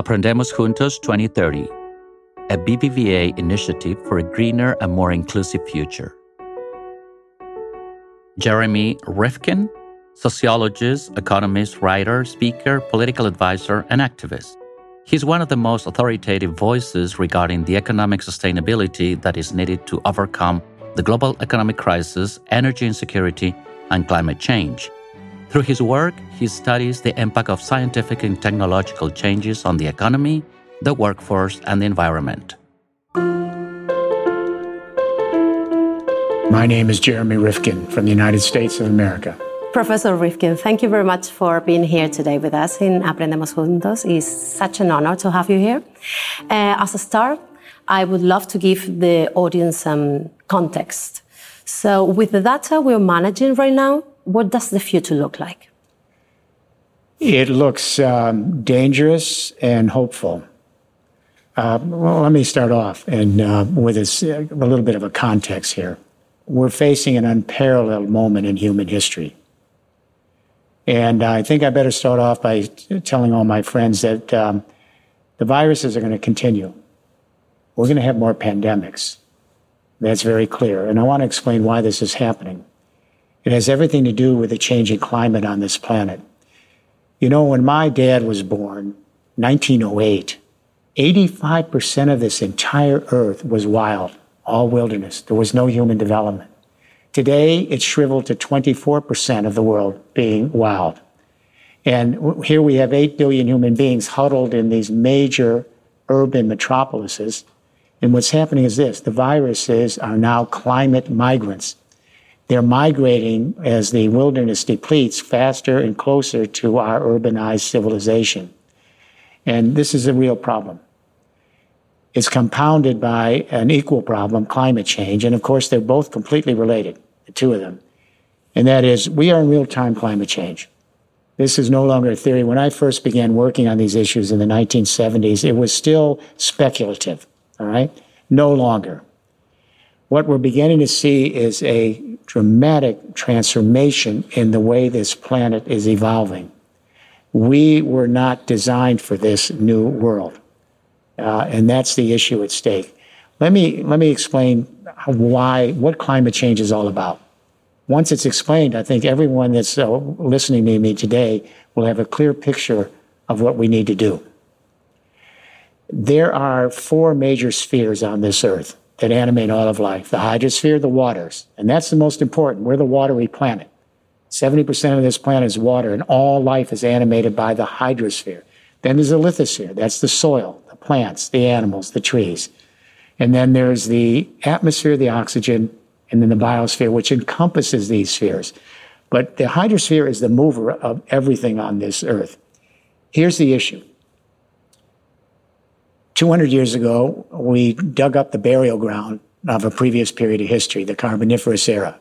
Aprendemos Juntos 2030, a BBVA initiative for a greener and more inclusive future. Jeremy Rifkin, sociologist, economist, writer, speaker, political advisor, and activist. He's one of the most authoritative voices regarding the economic sustainability that is needed to overcome the global economic crisis, energy insecurity, and climate change. Through his work, he studies the impact of scientific and technological changes on the economy, the workforce, and the environment. My name is Jeremy Rifkin from the United States of America. Professor Rifkin, thank you very much for being here today with us in Aprendemos Juntos. It's such an honor to have you here. Uh, as a start, I would love to give the audience some context. So, with the data we're managing right now, what does the future look like? It looks um, dangerous and hopeful. Uh, well, let me start off and uh, with a, a little bit of a context here. We're facing an unparalleled moment in human history. And I think I better start off by telling all my friends that um, the viruses are going to continue. We're going to have more pandemics. That's very clear. And I want to explain why this is happening. It has everything to do with the changing climate on this planet. You know, when my dad was born, 1908, 85% of this entire earth was wild, all wilderness. There was no human development. Today, it's shriveled to 24% of the world being wild. And here we have 8 billion human beings huddled in these major urban metropolises. And what's happening is this the viruses are now climate migrants. They're migrating as the wilderness depletes faster and closer to our urbanized civilization. And this is a real problem. It's compounded by an equal problem, climate change. And of course, they're both completely related, the two of them. And that is, we are in real time climate change. This is no longer a theory. When I first began working on these issues in the 1970s, it was still speculative, all right? No longer. What we're beginning to see is a dramatic transformation in the way this planet is evolving. We were not designed for this new world. Uh, and that's the issue at stake. Let me, let me explain why, what climate change is all about. Once it's explained, I think everyone that's uh, listening to me today will have a clear picture of what we need to do. There are four major spheres on this earth that animate all of life the hydrosphere, the waters. And that's the most important. We're the watery planet. 70% of this planet is water, and all life is animated by the hydrosphere. Then there's the lithosphere. That's the soil, the plants, the animals, the trees. And then there's the atmosphere, the oxygen, and then the biosphere, which encompasses these spheres. But the hydrosphere is the mover of everything on this earth. Here's the issue 200 years ago, we dug up the burial ground of a previous period of history, the Carboniferous era,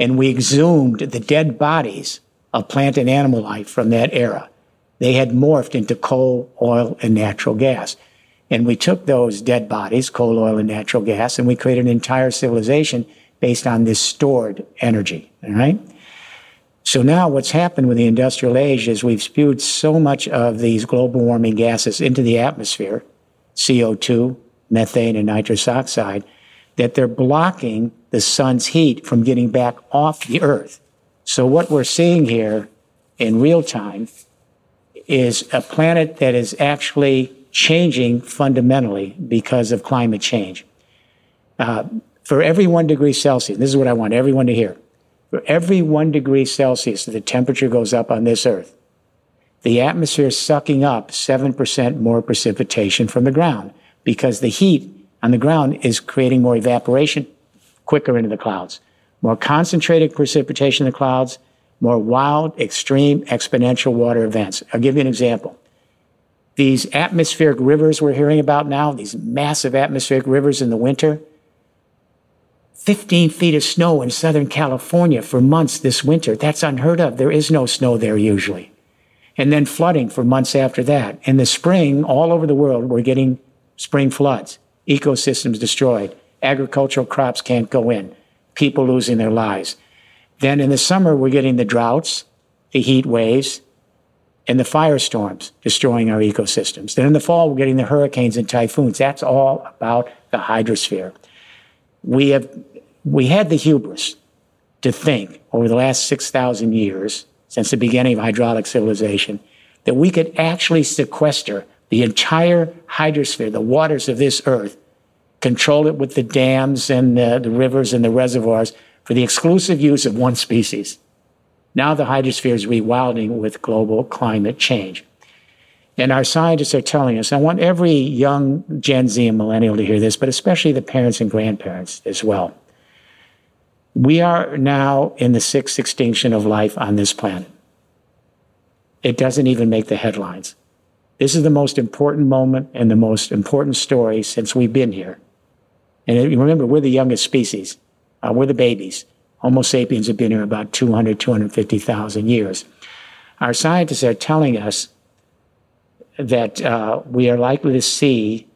and we exhumed the dead bodies of plant and animal life from that era. They had morphed into coal, oil, and natural gas. And we took those dead bodies, coal, oil, and natural gas, and we created an entire civilization based on this stored energy. All right? So now what's happened with the industrial age is we've spewed so much of these global warming gases into the atmosphere CO2, methane, and nitrous oxide, that they're blocking the sun's heat from getting back off the earth. So what we're seeing here in real time is a planet that is actually changing fundamentally because of climate change. Uh, for every one degree Celsius, this is what I want everyone to hear. For every one degree Celsius that the temperature goes up on this earth, the atmosphere is sucking up 7% more precipitation from the ground because the heat on the ground is creating more evaporation quicker into the clouds. More concentrated precipitation in the clouds, more wild, extreme, exponential water events. I'll give you an example. These atmospheric rivers we're hearing about now, these massive atmospheric rivers in the winter, 15 feet of snow in Southern California for months this winter. That's unheard of. There is no snow there usually and then flooding for months after that. In the spring, all over the world, we're getting spring floods, ecosystems destroyed, agricultural crops can't go in, people losing their lives. Then in the summer, we're getting the droughts, the heat waves, and the firestorms destroying our ecosystems. Then in the fall, we're getting the hurricanes and typhoons. That's all about the hydrosphere. We have we had the hubris to think over the last 6,000 years, since the beginning of hydraulic civilization, that we could actually sequester the entire hydrosphere, the waters of this earth, control it with the dams and the, the rivers and the reservoirs for the exclusive use of one species. Now the hydrosphere is rewilding with global climate change. And our scientists are telling us, I want every young Gen Z and millennial to hear this, but especially the parents and grandparents as well. We are now in the sixth extinction of life on this planet. It doesn't even make the headlines. This is the most important moment and the most important story since we've been here. And remember, we're the youngest species. Uh, we're the babies. Homo sapiens have been here about 200, 250,000 years. Our scientists are telling us that uh, we are likely to see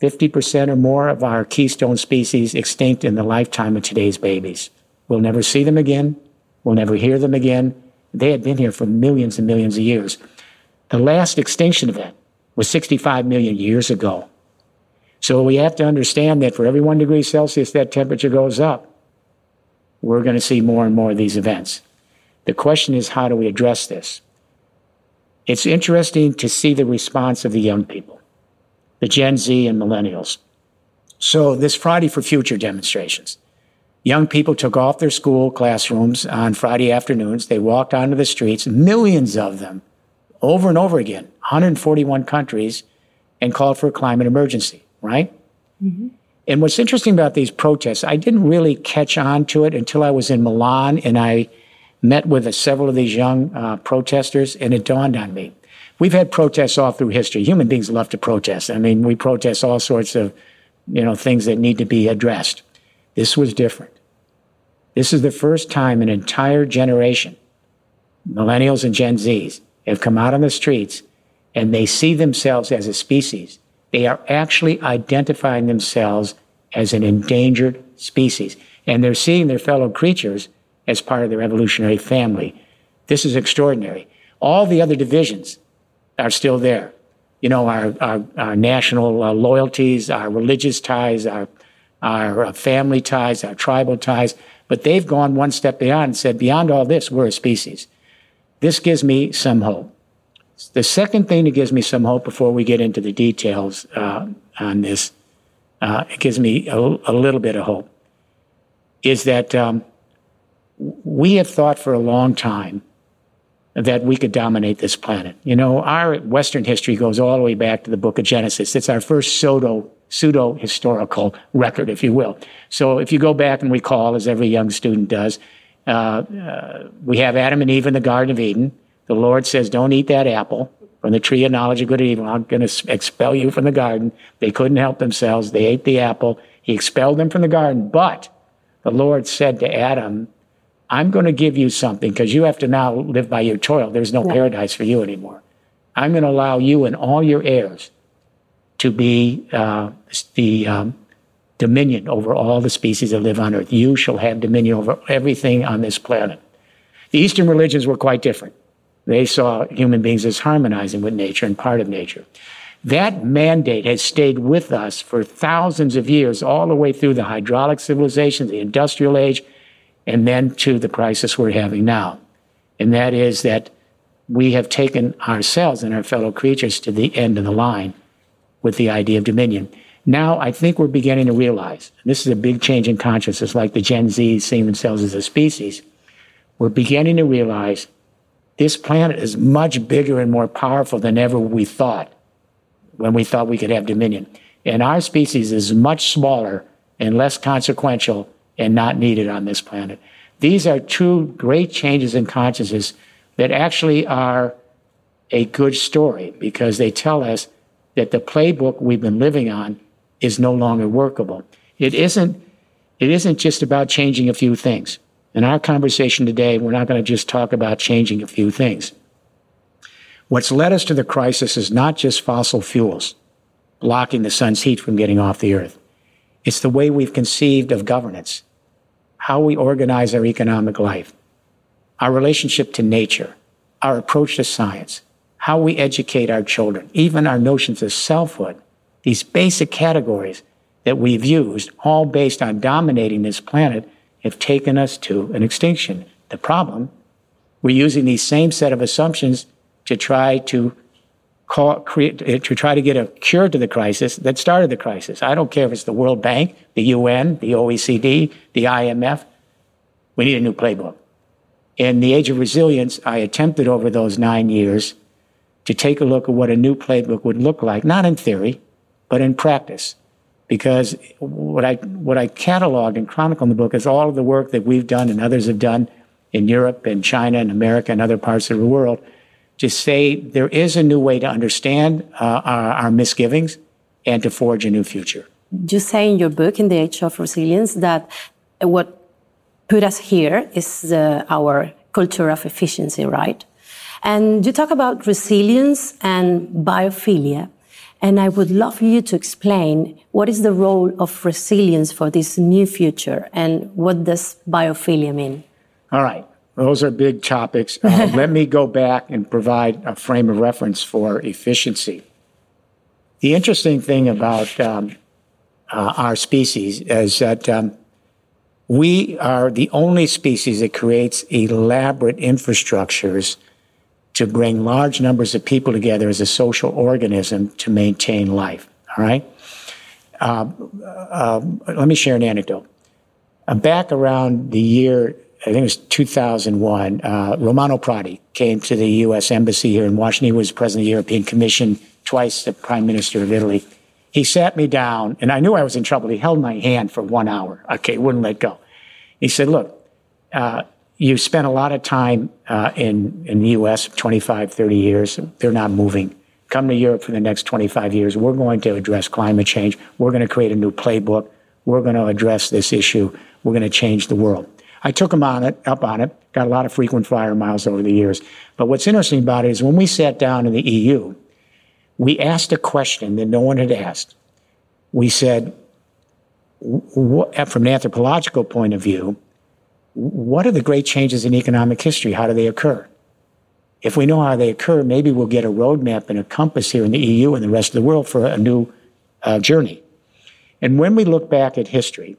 50% or more of our keystone species extinct in the lifetime of today's babies. We'll never see them again. We'll never hear them again. They had been here for millions and millions of years. The last extinction event was 65 million years ago. So we have to understand that for every one degree Celsius that temperature goes up, we're going to see more and more of these events. The question is, how do we address this? It's interesting to see the response of the young people, the Gen Z and millennials. So this Friday for Future demonstrations, young people took off their school classrooms on Friday afternoons. They walked onto the streets, millions of them over and over again, 141 countries, and called for a climate emergency, right? Mm-hmm. And what's interesting about these protests, I didn't really catch on to it until I was in Milan and I met with several of these young uh, protesters, and it dawned on me. We've had protests all through history. Human beings love to protest. I mean, we protest all sorts of, you know, things that need to be addressed. This was different. This is the first time an entire generation, millennials and Gen Zs, have come out on the streets and they see themselves as a species. They are actually identifying themselves as an endangered species. And they're seeing their fellow creatures as part of their evolutionary family. This is extraordinary. All the other divisions are still there. You know, our, our, our national uh, loyalties, our religious ties, our, our uh, family ties, our tribal ties, but they've gone one step beyond and said, beyond all this, we're a species. This gives me some hope. The second thing that gives me some hope before we get into the details uh, on this, uh, it gives me a, a, little bit of hope, is that um, we have thought for a long time that we could dominate this planet. You know, our Western history goes all the way back to the book of Genesis. It's our first pseudo, pseudo historical record, if you will. So if you go back and recall, as every young student does, uh, uh, we have Adam and Eve in the Garden of Eden. The Lord says, Don't eat that apple from the tree of knowledge of good and evil. I'm going to expel you from the garden. They couldn't help themselves. They ate the apple. He expelled them from the garden. But the Lord said to Adam, I'm going to give you something because you have to now live by your toil. There's no yeah. paradise for you anymore. I'm going to allow you and all your heirs to be uh, the um, dominion over all the species that live on earth. You shall have dominion over everything on this planet. The Eastern religions were quite different. They saw human beings as harmonizing with nature and part of nature. That mandate has stayed with us for thousands of years, all the way through the hydraulic civilization, the industrial age, and then to the crisis we're having now. And that is that we have taken ourselves and our fellow creatures to the end of the line with the idea of dominion. Now I think we're beginning to realize, this is a big change in consciousness, like the Gen Z seeing themselves as a species. We're beginning to realize this planet is much bigger and more powerful than ever we thought when we thought we could have dominion. And our species is much smaller and less consequential and not needed on this planet. These are two great changes in consciousness that actually are a good story because they tell us that the playbook we've been living on is no longer workable. It isn't, it isn't just about changing a few things. In our conversation today, we're not going to just talk about changing a few things. What's led us to the crisis is not just fossil fuels blocking the sun's heat from getting off the earth. It's the way we've conceived of governance, how we organize our economic life, our relationship to nature, our approach to science, how we educate our children, even our notions of selfhood, these basic categories that we've used, all based on dominating this planet, have taken us to an extinction. The problem, we're using these same set of assumptions to try to call, create, eh, to try to get a cure to the crisis that started the crisis. I don't care if it's the World Bank, the UN, the OECD, the IMF. We need a new playbook. In the age of resilience, I attempted over those nine years to take a look at what a new playbook would look like, not in theory, but in practice. Because what I, what I cataloged and chronicled in the book is all of the work that we've done and others have done in Europe and China and America and other parts of the world to say there is a new way to understand uh, our, our misgivings and to forge a new future. You say in your book, In the Age of Resilience, that what put us here is uh, our culture of efficiency, right? And you talk about resilience and biophilia. And I would love you to explain what is the role of resilience for this new future and what does biophilia mean? All right. Those are big topics. Uh, let me go back and provide a frame of reference for efficiency. The interesting thing about um, uh, our species is that um, we are the only species that creates elaborate infrastructures to bring large numbers of people together as a social organism to maintain life. All right? Uh, uh, let me share an anecdote. Uh, back around the year, I think it was 2001, uh, Romano Prodi came to the U.S. Embassy here in Washington. He was president of the European Commission, twice the prime minister of Italy. He sat me down, and I knew I was in trouble. He held my hand for one hour. Okay, wouldn't let go. He said, Look, uh, you spent a lot of time uh, in, in the US, 25, 30 years. They're not moving. Come to Europe for the next 25 years. We're going to address climate change. We're going to create a new playbook. We're going to address this issue. We're going to change the world. I took him on it, up on it, got a lot of frequent flyer miles over the years. But what's interesting about it is when we sat down in the EU, we asked a question that no one had asked. We said, from an anthropological point of view, what are the great changes in economic history? How do they occur? If we know how they occur, maybe we'll get a roadmap and a compass here in the EU and the rest of the world for a new uh, journey. And when we look back at history,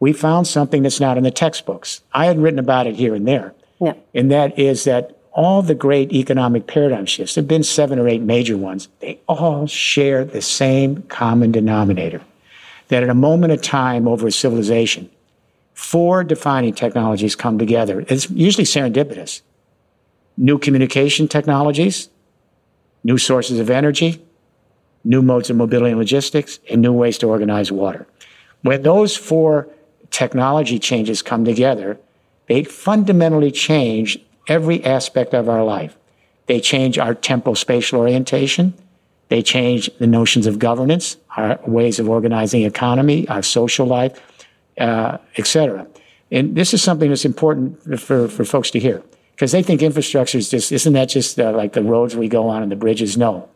we found something that's not in the textbooks. I had written about it here and there. Yeah. And that is that all the great economic paradigm shifts, there have been seven or eight major ones, they all share the same common denominator. That at a moment of time over a civilization, four defining technologies come together. It's usually serendipitous. New communication technologies, new sources of energy, new modes of mobility and logistics, and new ways to organize water. When those four technology changes come together, they fundamentally change every aspect of our life. They change our temporal spatial orientation. They change the notions of governance, our ways of organizing economy, our social life uh, etc. And this is something that's important for, for folks to hear because they think infrastructure is just, isn't that just uh, like the roads we go on and the bridges? No.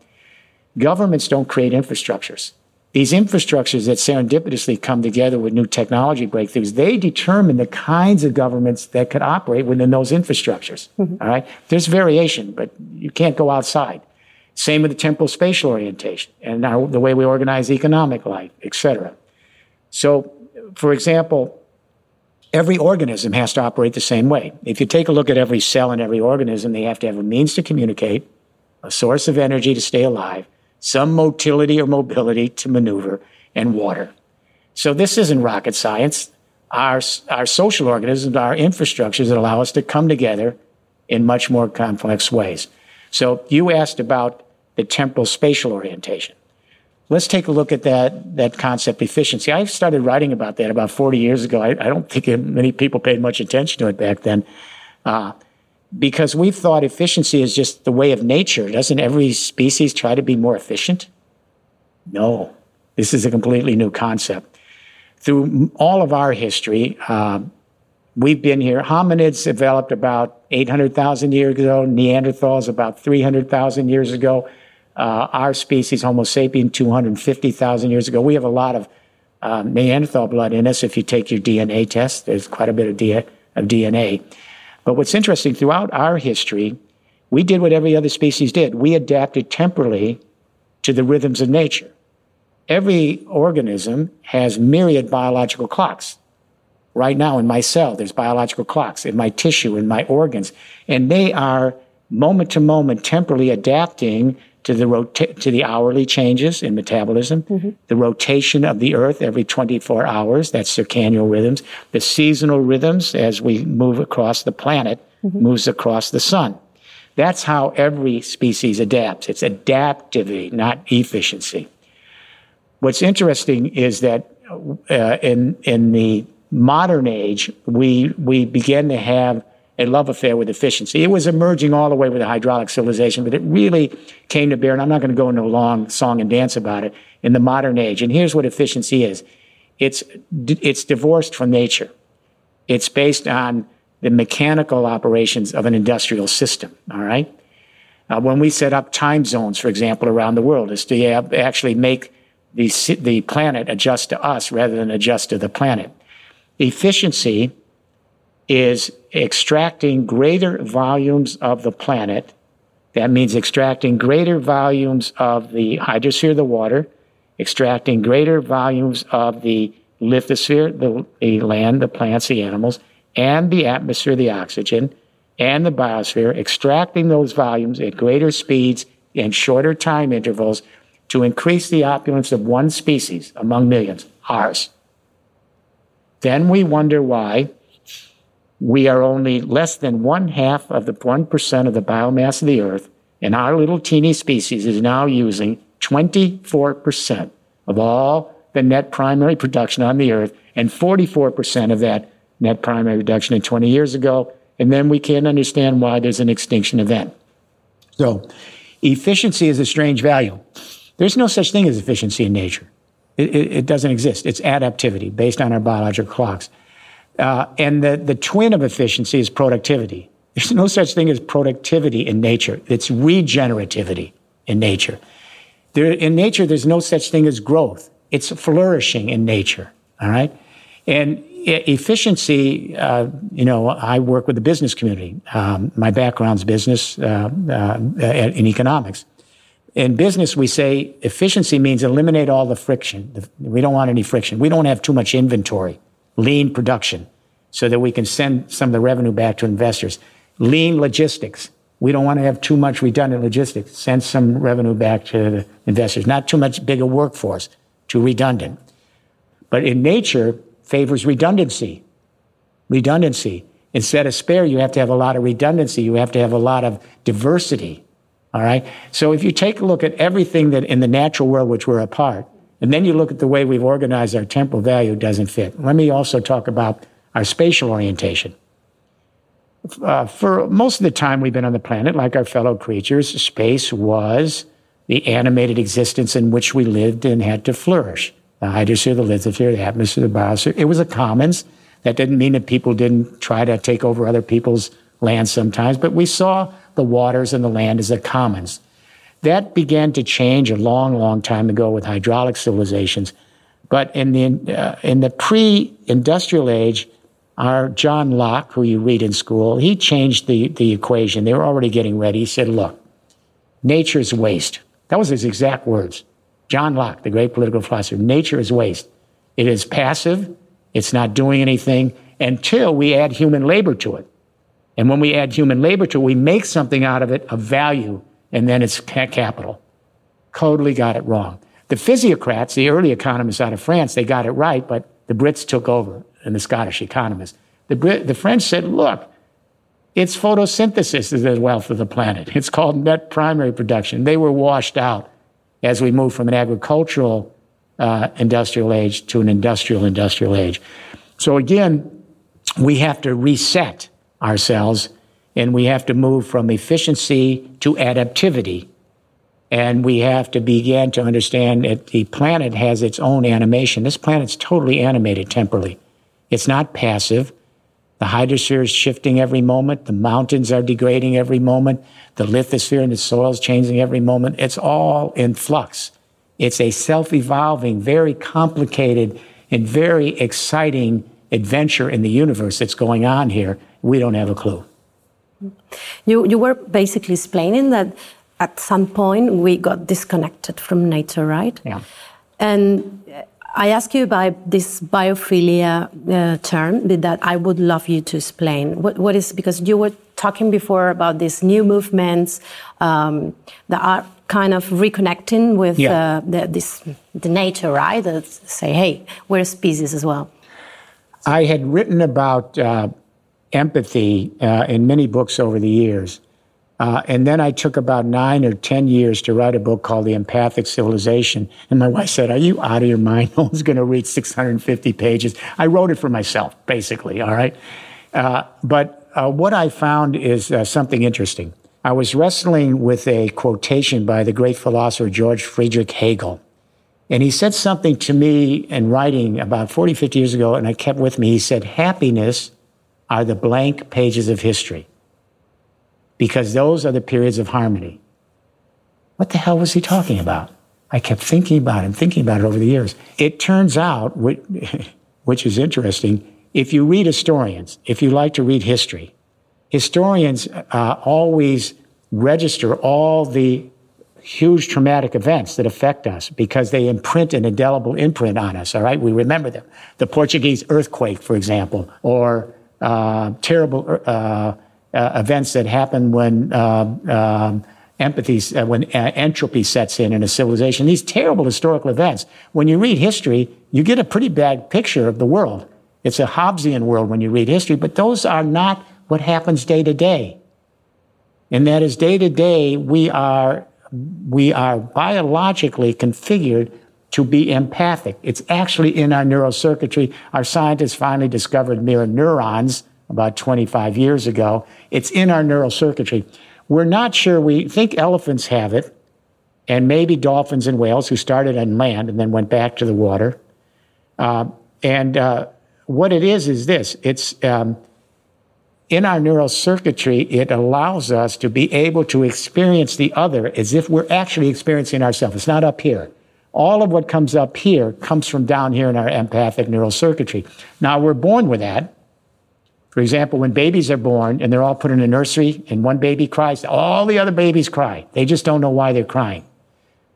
Governments don't create infrastructures. These infrastructures that serendipitously come together with new technology breakthroughs, they determine the kinds of governments that could operate within those infrastructures. Mm-hmm. All right. There's variation, but you can't go outside. Same with the temporal spatial orientation and our, the way we organize economic life, et cetera. So for example, every organism has to operate the same way. If you take a look at every cell in every organism, they have to have a means to communicate, a source of energy to stay alive, some motility or mobility to maneuver, and water. So this isn't rocket science. Our, our social organisms our infrastructures that allow us to come together in much more complex ways. So you asked about the temporal spatial orientation. Let's take a look at that, that concept efficiency. I started writing about that about 40 years ago. I, I don't think many people paid much attention to it back then. Uh, because we thought efficiency is just the way of nature. Doesn't every species try to be more efficient? No, this is a completely new concept. Through all of our history, uh, we've been here. Hominids developed about 800,000 years ago, Neanderthals about 300,000 years ago. Uh, our species, Homo sapien, 250,000 years ago. We have a lot of um, Neanderthal blood in us. If you take your DNA test, there's quite a bit of, D- of DNA. But what's interesting throughout our history, We did what every other species did. We adapted temporally to the rhythms of nature. Every organism has myriad biological clocks. Right now in my cell, there's biological clocks in my tissue, in my organs, and they are moment to moment temporally adapting to the rota- to the hourly changes in metabolism, mm-hmm. the rotation of the earth every 24 hours, that's circadian rhythms, the seasonal rhythms as we move across the planet, mm-hmm. moves across the sun. That's how every species adapts. It's adaptivity, not efficiency. What's interesting is that uh, in in the modern age, we we began to have a love affair with efficiency. It was emerging all the way with the hydraulic civilization, but it really came to bear, and I'm not going to go into a long song and dance about it, in the modern age. And here's what efficiency is. It's, it's divorced from nature. It's based on the mechanical operations of an industrial system, all right? Uh, when we set up time zones, for example, around the world, is to actually make the, the planet adjust to us rather than adjust to the planet. Efficiency is extracting greater volumes of the planet. That means extracting greater volumes of the hydrosphere, the water, extracting greater volumes of the lithosphere, the, the land, the plants, the animals, and the atmosphere, the oxygen, and the biosphere, extracting those volumes at greater speeds and shorter time intervals to increase the opulence of one species among millions, ours. Then we wonder why we are only less than one half of the 1% of the biomass of the earth, and our little teeny species is now using 24% of all the net primary production on the earth, and 44% of that net primary production in 20 years ago. And then we can't understand why there's an extinction event. So, efficiency is a strange value. There's no such thing as efficiency in nature. It, it, it doesn't exist. It's adaptivity based on our biological clocks. Uh, and the, the twin of efficiency is productivity. There's no such thing as productivity in nature. It's regenerativity in nature. There, in nature, there's no such thing as growth. It's flourishing in nature. All right. And efficiency, uh, you know, I work with the business community. Um, my background's business uh, uh, in economics. In business, we say efficiency means eliminate all the friction. We don't want any friction. We don't have too much inventory lean production so that we can send some of the revenue back to investors. Lean logistics. We don't want to have too much redundant logistics. Send some revenue back to the investors. Not too much bigger workforce, too redundant. But in nature, favors redundancy. Redundancy. Instead of spare, you have to have a lot of redundancy. You have to have a lot of diversity. All right. So if you take a look at everything that in the natural world, which we're a part, and then you look at the way we've organized our temporal value, doesn't fit. Let me also talk about our spatial orientation. Uh, for most of the time we've been on the planet, like our fellow creatures, space was the animated existence in which we lived and had to flourish. The hydrosphere, the lithosphere, the atmosphere, the biosphere. It was a commons. That didn't mean that people didn't try to take over other people's land sometimes, but we saw the waters and the land as a commons. That began to change a long, long time ago with hydraulic civilizations. But in the, uh, in the pre-industrial age, our John Locke, who you read in school, he changed the, the equation. They were already getting ready. He said, look, nature's waste. That was his exact words. John Locke, the great political philosopher, nature is waste. It is passive. It's not doing anything until we add human labor to it. And when we add human labor to it, we make something out of it of value and then it's capital. Totally got it wrong. The physiocrats, the early economists out of France, they got it right, but the Brits took over and the Scottish economists. The, Brit, the French said, look, it's photosynthesis is the wealth of the planet. It's called net primary production. They were washed out as we moved from an agricultural uh, industrial age to an industrial industrial age. So again, we have to reset ourselves and we have to move from efficiency to adaptivity. And we have to begin to understand that the planet has its own animation. This planet's totally animated temporally. It's not passive. The hydrosphere is shifting every moment. The mountains are degrading every moment. The lithosphere and the soil is changing every moment. It's all in flux. It's a self-evolving, very complicated and very exciting adventure in the universe that's going on here. We don't have a clue. You, you were basically explaining that at some point we got disconnected from nature, right? Yeah. And I ask you about this biophilia uh, term that I would love you to explain. What, what is because you were talking before about these new movements um, that are kind of reconnecting with yeah. uh, the, this, the nature, right? That say, hey, we're a species as well. I had written about uh, empathy uh, in many books over the years. Uh, and then I took about nine or 10 years to write a book called The Empathic Civilization. And my wife said, Are you out of your mind? No one's going to read 650 pages. I wrote it for myself, basically, all right? Uh, but uh, what I found is uh, something interesting. I was wrestling with a quotation by the great philosopher George Friedrich Hegel. And he said something to me in writing about 40, 50 years ago, and I kept with me. He said, Happiness are the blank pages of history because those are the periods of harmony. What the hell was he talking about? I kept thinking about it thinking about it over the years. It turns out, which is interesting, if you read historians, if you like to read history, historians uh, always register all the huge traumatic events that affect us because they imprint an indelible imprint on us, all right? We remember them. The Portuguese earthquake, for example, or uh, terrible uh, uh, events that happen when um, um empathy, uh, when uh, entropy sets in in a civilization. These terrible historical events. When you read history, you get a pretty bad picture of the world. It's a Hobbesian world when you read history, but those are not what happens day to day. And that is day to day, we are, we are biologically configured to be empathic. It's actually in our neurocircuitry. Our scientists finally discovered mirror neurons about 25 years ago. It's in our neural circuitry. We're not sure. We think elephants have it, and maybe dolphins and whales who started on land and then went back to the water. Uh, and uh, what it is is this it's um, in our neural circuitry, it allows us to be able to experience the other as if we're actually experiencing ourselves. It's not up here. All of what comes up here comes from down here in our empathic neural circuitry. Now, we're born with that. For example, when babies are born and they're all put in a nursery and one baby cries, all the other babies cry. They just don't know why they're crying.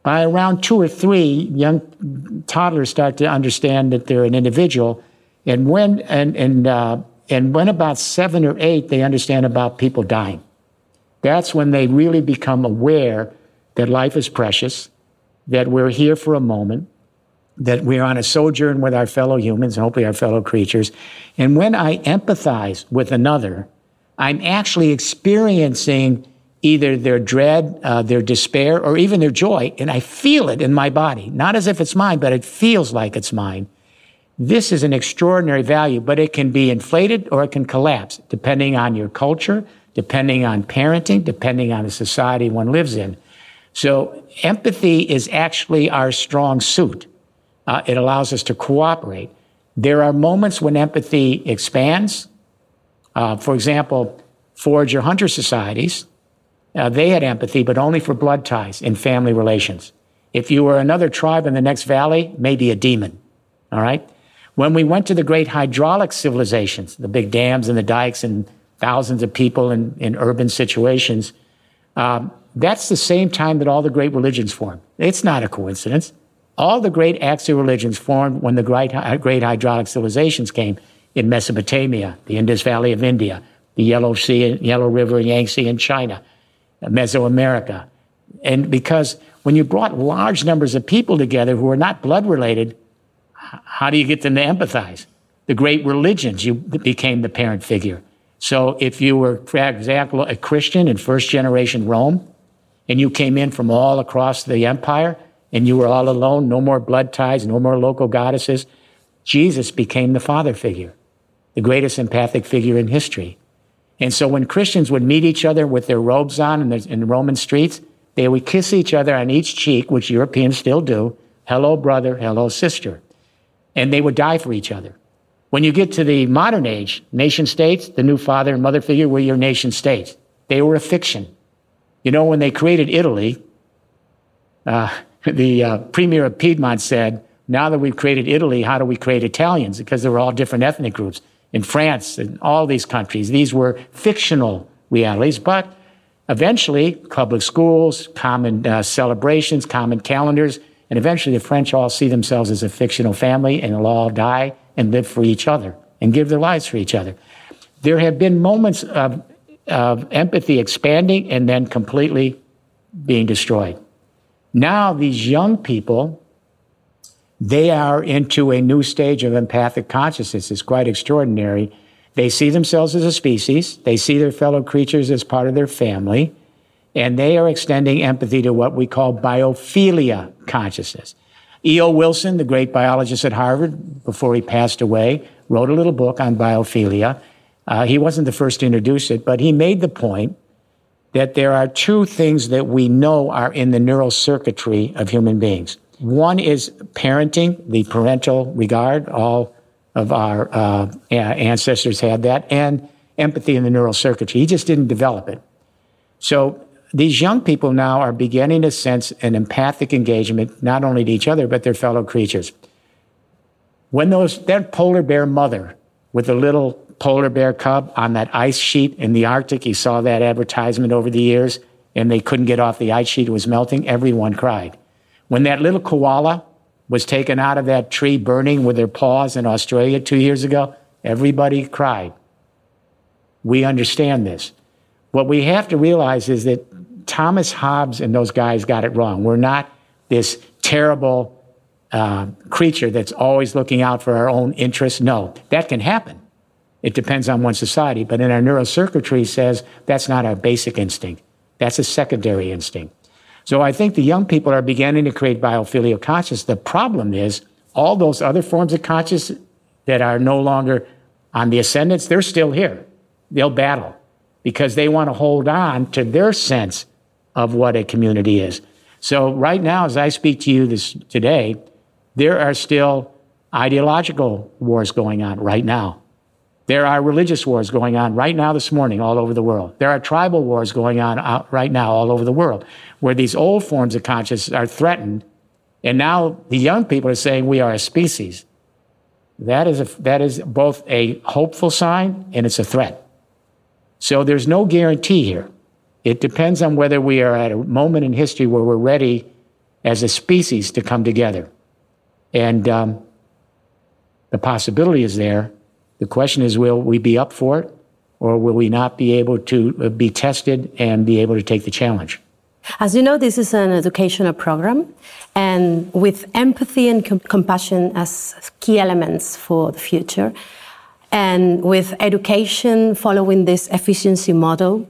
By around two or three, young toddlers start to understand that they're an individual. And when, and, and, uh, and when about seven or eight, they understand about people dying. That's when they really become aware that life is precious, that we're here for a moment, that we're on a sojourn with our fellow humans, and hopefully our fellow creatures. And when I empathize with another, I'm actually experiencing either their dread, uh, their despair, or even their joy, and I feel it in my body. Not as if it's mine, but it feels like it's mine. This is an extraordinary value, but it can be inflated or it can collapse, depending on your culture, depending on parenting, depending on the society one lives in. So empathy is actually our strong suit. Uh, it allows us to cooperate. There are moments when empathy expands. Uh, for example, forager hunter societies, uh, they had empathy, but only for blood ties and family relations. If you were another tribe in the next valley, maybe a demon. All right? When we went to the great hydraulic civilizations, the big dams and the dikes and thousands of people in, in urban situations, um, that's the same time that all the great religions formed. It's not a coincidence. All the great axial religions formed when the great, uh, great hydraulic civilizations came in Mesopotamia, the Indus Valley of India, the Yellow Sea, Yellow River, Yangtze in China, uh, Mesoamerica. And because when you brought large numbers of people together who are not blood related, how do you get them to empathize? The great religions, you became the parent figure. So if you were, for example, a Christian in first generation Rome, and you came in from all across the empire, and you were all alone, no more blood ties, no more local goddesses, Jesus became the father figure, the greatest empathic figure in history. And so when Christians would meet each other with their robes on in the, in the Roman streets, they would kiss each other on each cheek, which Europeans still do. Hello, brother. Hello, sister. And they would die for each other. When you get to the modern age, nation states, the new father and mother figure were your nation states. They were a fiction. You know, when they created Italy, uh, the uh, premier of Piedmont said, now that we've created Italy, how do we create Italians? Because they were all different ethnic groups. In France and all these countries, these were fictional realities, but eventually public schools, common uh, celebrations, common calendars, and eventually the French all see themselves as a fictional family and will all die and live for each other and give their lives for each other. There have been moments of, of empathy expanding and then completely being destroyed. Now, these young people, they are into a new stage of empathic consciousness. It's quite extraordinary. They see themselves as a species, they see their fellow creatures as part of their family, and they are extending empathy to what we call biophilia consciousness. E.O. Wilson, the great biologist at Harvard, before he passed away, wrote a little book on biophilia. Uh, he wasn't the first to introduce it, but he made the point that there are two things that we know are in the neural circuitry of human beings. One is parenting, the parental regard. All of our uh, ancestors had that, and empathy in the neural circuitry. He just didn't develop it. So these young people now are beginning to sense an empathic engagement, not only to each other, but their fellow creatures. When those, that polar bear mother with the little polar bear cub on that ice sheet in the Arctic. You saw that advertisement over the years, and they couldn't get off the ice sheet. It was melting. Everyone cried. When that little koala was taken out of that tree burning with their paws in Australia two years ago, everybody cried. We understand this. What we have to realize is that Thomas Hobbes and those guys got it wrong. We're not this terrible uh, creature that's always looking out for our own interests. No, that can happen. It depends on one society. But in our neurocircuitry says that's not our basic instinct. That's a secondary instinct. So I think the young people are beginning to create biophilia consciousness. The problem is all those other forms of consciousness that are no longer on the ascendance, they're still here. They'll battle because they want to hold on to their sense of what a community is. So right now, as I speak to you this today, there are still ideological wars going on right now. There are religious wars going on right now this morning all over the world. There are tribal wars going on right now all over the world where these old forms of consciousness are threatened. And now the young people are saying we are a species. That is, a, that is both a hopeful sign and it's a threat. So there's no guarantee here. It depends on whether we are at a moment in history where we're ready as a species to come together. And um, the possibility is there the question is, will we be up for it or will we not be able to uh, be tested and be able to take the challenge? As you know, this is an educational program, and with empathy and com compassion as key elements for the future, and with education following this efficiency model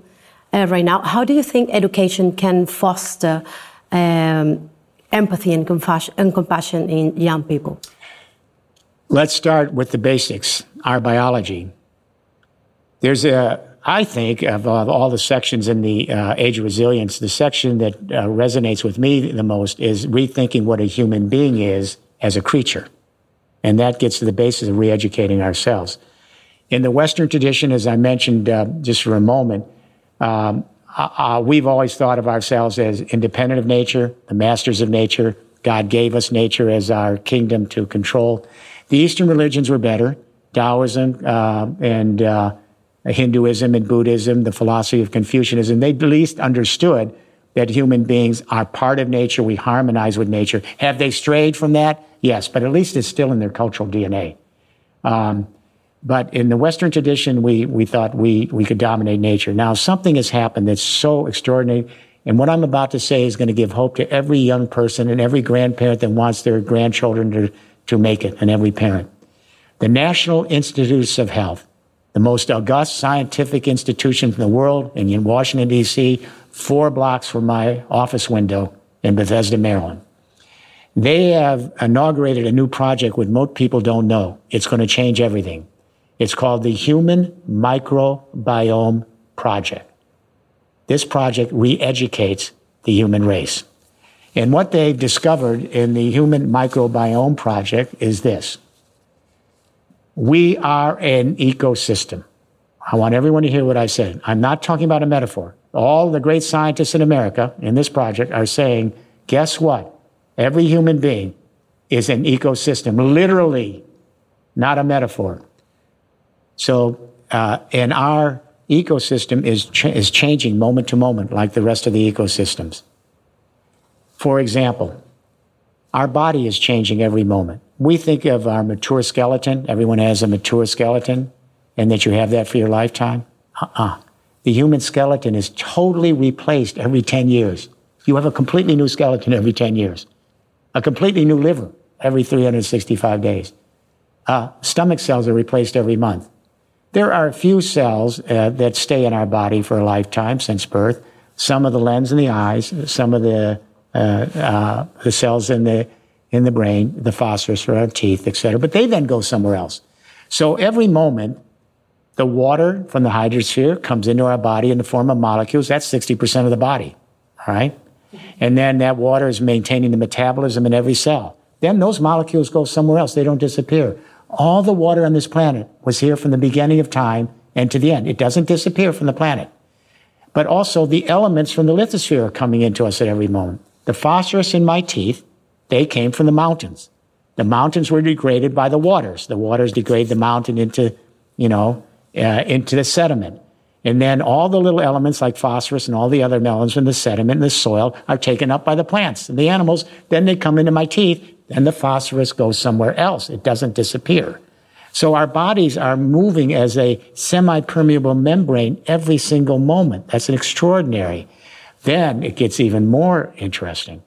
uh, right now, how do you think education can foster um, empathy and, and compassion in young people? Let's start with the basics, our biology. There's a, I think, of, of all the sections in the uh, Age of Resilience, the section that uh, resonates with me the most is rethinking what a human being is as a creature. And that gets to the basis of re educating ourselves. In the Western tradition, as I mentioned uh, just for a moment, um, uh, uh, we've always thought of ourselves as independent of nature, the masters of nature. God gave us nature as our kingdom to control. The Eastern religions were better Taoism uh, and uh, Hinduism and Buddhism, the philosophy of Confucianism. They at least understood that human beings are part of nature. We harmonize with nature. Have they strayed from that? Yes, but at least it's still in their cultural DNA. Um, but in the Western tradition, we, we thought we, we could dominate nature. Now, something has happened that's so extraordinary. And what I'm about to say is going to give hope to every young person and every grandparent that wants their grandchildren to to make it, and every parent. The National Institutes of Health, the most august scientific institution in the world, and in Washington, D.C., four blocks from my office window in Bethesda, Maryland. They have inaugurated a new project which most people don't know. It's going to change everything. It's called the Human Microbiome Project. This project re educates the human race. And what they've discovered in the Human Microbiome Project is this we are an ecosystem. I want everyone to hear what I said. I'm not talking about a metaphor. All the great scientists in America in this project are saying, guess what? Every human being is an ecosystem, literally, not a metaphor. So, uh, in our ecosystem is, ch- is changing moment to moment like the rest of the ecosystems. For example, our body is changing every moment. We think of our mature skeleton, everyone has a mature skeleton, and that you have that for your lifetime. Uh-uh. The human skeleton is totally replaced every 10 years. You have a completely new skeleton every 10 years, a completely new liver every 365 days. Uh, stomach cells are replaced every month. There are a few cells uh, that stay in our body for a lifetime since birth. Some of the lens in the eyes, some of the uh, uh, the cells in the in the brain, the phosphorus for our teeth, etc. But they then go somewhere else. So every moment, the water from the hydrosphere comes into our body in the form of molecules. That's 60% of the body. All right. And then that water is maintaining the metabolism in every cell. Then those molecules go somewhere else. They don't disappear. All the water on this planet was here from the beginning of time and to the end. It doesn't disappear from the planet. But also the elements from the lithosphere are coming into us at every moment. The phosphorus in my teeth, they came from the mountains. The mountains were degraded by the waters. The waters degrade the mountain into, you know, uh, into the sediment. And then all the little elements like phosphorus and all the other elements in the sediment and the soil are taken up by the plants and the animals. Then they come into my teeth and the phosphorus goes somewhere else. It doesn't disappear. So our bodies are moving as a semi-permeable membrane every single moment. That's an extraordinary. Then it gets even more interesting.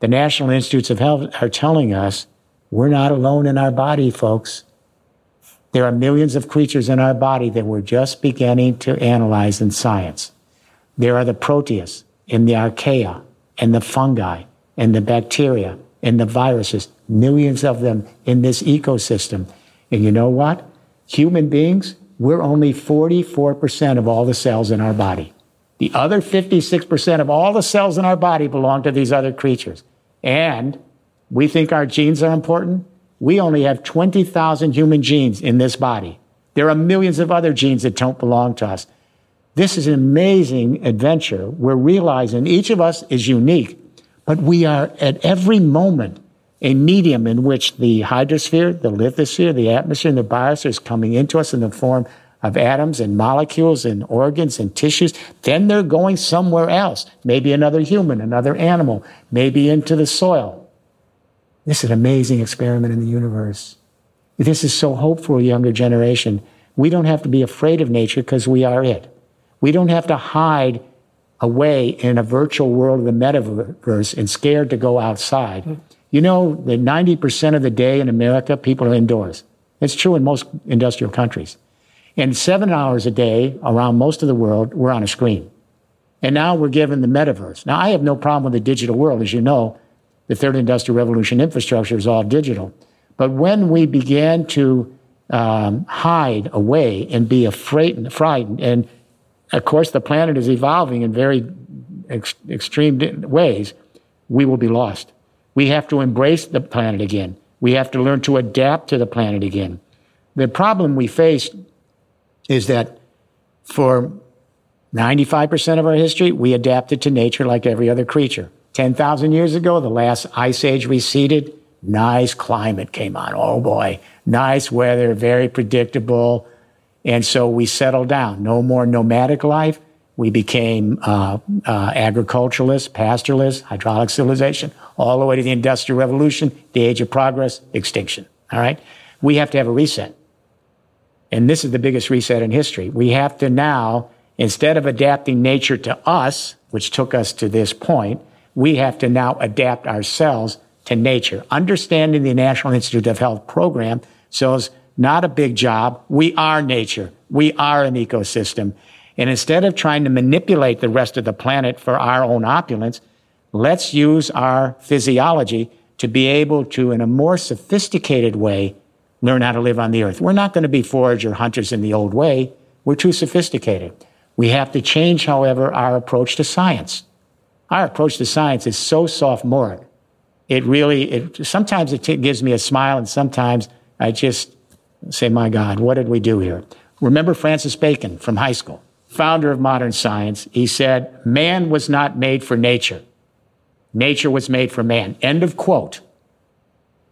The National Institutes of Health are telling us we're not alone in our body, folks. There are millions of creatures in our body that we're just beginning to analyze in science. There are the proteus and the archaea and the fungi and the bacteria and the viruses, millions of them in this ecosystem. And you know what? Human beings, we're only 44% of all the cells in our body. The other 56% of all the cells in our body belong to these other creatures. And we think our genes are important. We only have 20,000 human genes in this body. There are millions of other genes that don't belong to us. This is an amazing adventure. We're realizing each of us is unique, but we are at every moment a medium in which the hydrosphere, the lithosphere, the atmosphere, and the biosphere is coming into us in the form of atoms and molecules and organs and tissues. Then they're going somewhere else. Maybe another human, another animal, maybe into the soil. This is an amazing experiment in the universe. This is so hopeful, younger generation. We don't have to be afraid of nature because we are it. We don't have to hide away in a virtual world of the metaverse and scared to go outside. Mm. You know that 90% of the day in America, people are indoors. It's true in most industrial countries. And seven hours a day around most of the world, we're on a screen. And now we're given the metaverse. Now, I have no problem with the digital world, as you know the third industrial revolution infrastructure is all digital. But when we began to um, hide away and be afraid and frightened, and of course the planet is evolving in very ex- extreme ways, we will be lost. We have to embrace the planet again. We have to learn to adapt to the planet again. The problem we face is that for 95% of our history, we adapted to nature like every other creature. 10,000 years ago, the last ice age receded. Nice climate came on. Oh boy, nice weather, very predictable. And so we settled down. No more nomadic life. We became uh, uh, agriculturalists, pastoralists, hydraulic civilization, all the way to the Industrial Revolution, the age of progress, extinction. All right? We have to have a reset. And this is the biggest reset in history. We have to now, instead of adapting nature to us, which took us to this point, we have to now adapt ourselves to nature. Understanding the National Institute of Health program shows not a big job. We are nature. We are an ecosystem. And instead of trying to manipulate the rest of the planet for our own opulence, let's use our physiology to be able to, in a more sophisticated way, learn how to live on the earth. We're not going to be forager hunters in the old way. We're too sophisticated. We have to change, however, our approach to science. Our approach to science is so sophomoric. It really, it, sometimes it t- gives me a smile, and sometimes I just say, my God, what did we do here? Remember Francis Bacon from high school, founder of modern science. He said, Man was not made for nature. Nature was made for man. End of quote.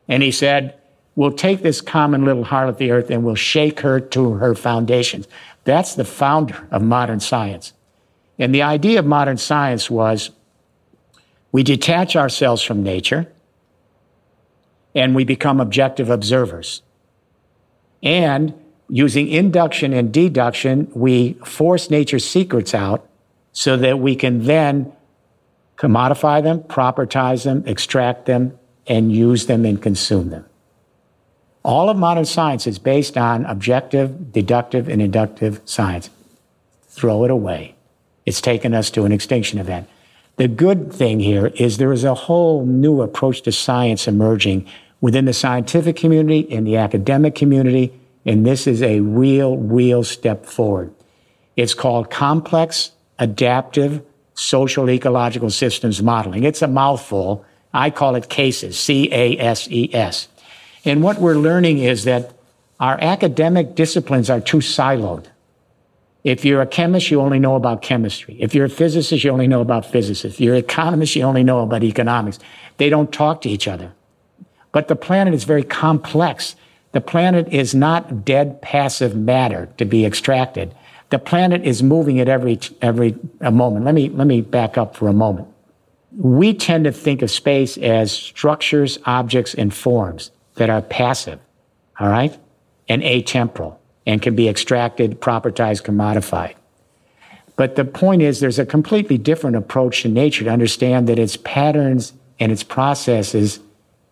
And he said, We'll take this common little heart of the earth, and we'll shake her to her foundations. That's the founder of modern science. And the idea of modern science was we detach ourselves from nature and we become objective observers. And using induction and deduction, we force nature's secrets out so that we can then commodify them, propertize them, extract them, and use them and consume them. All of modern science is based on objective, deductive, and inductive science. Throw it away. It's taken us to an extinction event. The good thing here is there is a whole new approach to science emerging within the scientific community, in the academic community, and this is a real, real step forward. It's called complex, adaptive, social ecological systems modeling. It's a mouthful. I call it CASES, C A S E S. And what we're learning is that our academic disciplines are too siloed. If you're a chemist, you only know about chemistry. If you're a physicist, you only know about physics. If you're an economist, you only know about economics. They don't talk to each other. But the planet is very complex. The planet is not dead passive matter to be extracted. The planet is moving at every every moment. Let me let me back up for a moment. We tend to think of space as structures, objects, and forms that are passive, all right, and atemporal, and can be extracted, propertized, commodified. But the point is, there's a completely different approach to nature to understand that its patterns and its processes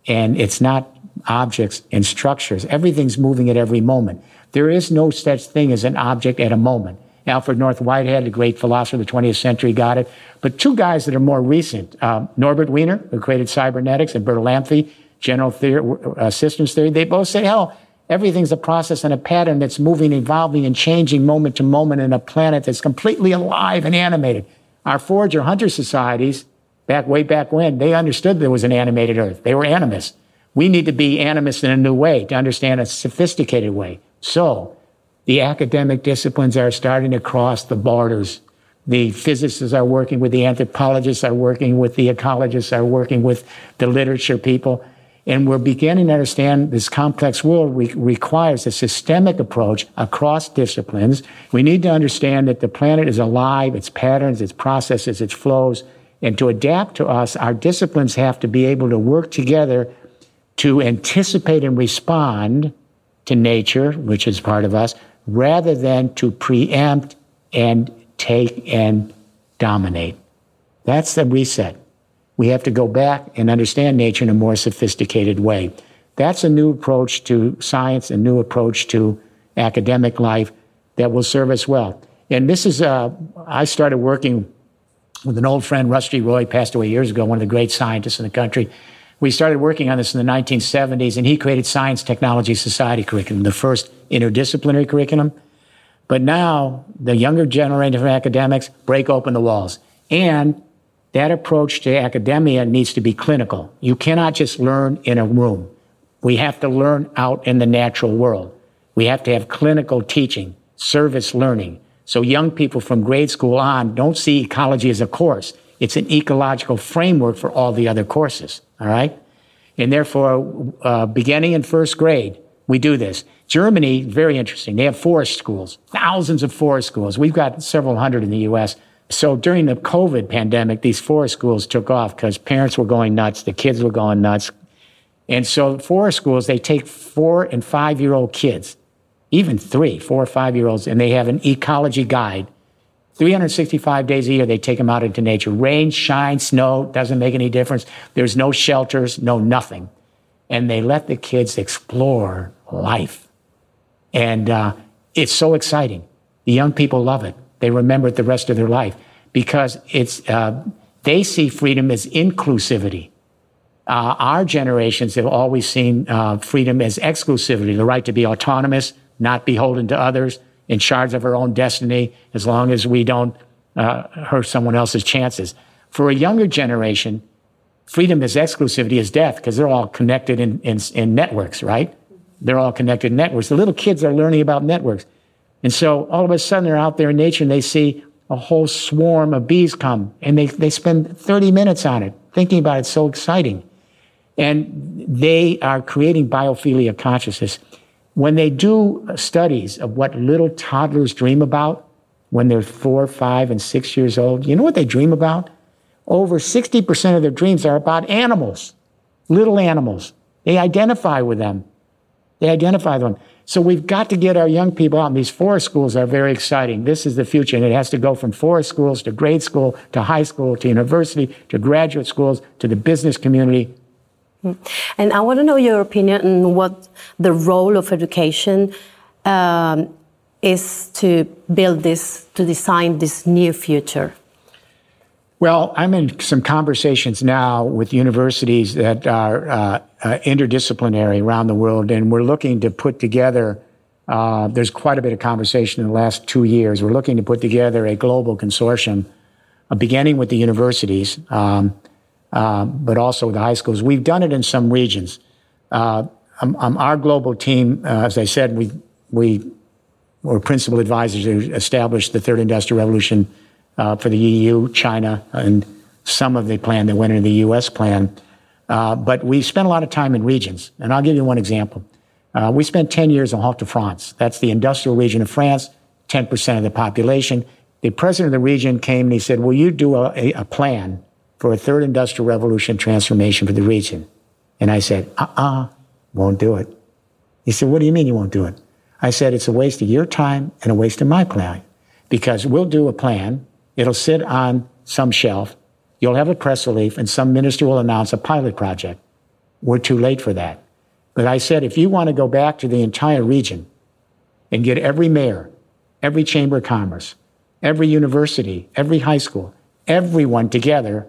and it's not objects and structures. Everything's moving at every moment. There is no such thing as an object at a moment. Alfred North Whitehead, the great philosopher of the 20th century, got it. But two guys that are more recent, uh, Norbert Wiener, who created cybernetics, and Bertalanffy, general theory, uh, systems theory, they both say, hell, everything's a process and a pattern that's moving, evolving, and changing moment to moment in a planet that's completely alive and animated. Our forager hunter societies back way back when, they understood there was an animated earth. They were animists. We need to be animists in a new way to understand a sophisticated way. So the academic disciplines are starting to cross the borders. The physicists are working with the anthropologists, are working with the ecologists, are working with the literature people. And we're beginning to understand this complex world re- requires a systemic approach across disciplines. We need to understand that the planet is alive, its patterns, its processes, its flows, and to adapt to us, our disciplines have to be able to work together to anticipate and respond to nature, which is part of us, rather than to preempt and take and dominate. That's the reset. We have to go back and understand nature in a more sophisticated way. That's a new approach to science, a new approach to academic life that will serve us well. And this is, uh, I started working with an old friend, Rusty Roy, passed away years ago, one of the great scientists in the country. We started working on this in the 1970s, and he created Science Technology Society curriculum, the first interdisciplinary curriculum. But now the younger generation of academics break open the walls. And that approach to academia needs to be clinical. You cannot just learn in a room. We have to learn out in the natural world. We have to have clinical teaching, service learning, so young people from grade school on don't see ecology as a course. It's an ecological framework for all the other courses. All right. And therefore, uh, beginning in first grade, we do this. Germany, very interesting. They have forest schools, thousands of forest schools. We've got several hundred in the U.S. So during the COVID pandemic, these forest schools took off because parents were going nuts, the kids were going nuts. And so forest schools, they take four and five year old kids even three, four or five year olds, and they have an ecology guide. 365 days a year, they take them out into nature. Rain, shine, snow, doesn't make any difference. There's no shelters, no nothing. And they let the kids explore life. And uh, it's so exciting. The young people love it. They remember it the rest of their life because it's, uh, they see freedom as inclusivity. Uh, our generations have always seen uh, freedom as exclusivity, the right to be autonomous, not beholden to others, in charge of our own destiny, as long as we don't uh, hurt someone else's chances. For a younger generation, freedom is exclusivity is death because they're all connected in, in, in networks, right? They're all connected networks. The little kids are learning about networks. And so all of a sudden they're out there in nature and they see a whole swarm of bees come and they, they spend 30 minutes on it, thinking about it. so exciting. And they are creating biophilia consciousness when they do studies of what little toddlers dream about when they're four, five, and six years old, you know what they dream about? Over 60% of their dreams are about animals, little animals. They identify with them. They identify with them. So we've got to get our young people out. And these forest schools are very exciting. This is the future. And it has to go from forest schools to grade school to high school to university to graduate schools to the business community. And I want to know your opinion on what the role of education um, is to build this, to design this new future. Well, I'm in some conversations now with universities that are uh, uh, interdisciplinary around the world, and we're looking to put together. Uh, there's quite a bit of conversation in the last two years. We're looking to put together a global consortium, uh, beginning with the universities, um, uh, but also with the high schools. We've done it in some regions. Um, um, our global team, as I said, we we were principal advisors who established the Third Industrial Revolution uh, for the EU, China, and some of the plan that went into the US plan. Uh, but we spent a lot of time in regions. And I'll give you one example. Uh, we spent 10 years in Hauts-de-France. That's the industrial region of France, 10% of the population. The president of the region came and he said, Will you do a, a, a plan for a third industrial revolution transformation for the region? And I said, Uh uh-uh, uh, won't do it. He said, What do you mean you won't do it? I said, It's a waste of your time and a waste of my plan because we'll do a plan It'll sit on some shelf. You'll have a press release, and some minister will announce a pilot project. We're too late for that. But I said, if you want to go back to the entire region and get every mayor, every chamber of commerce, every university, every high school, everyone together,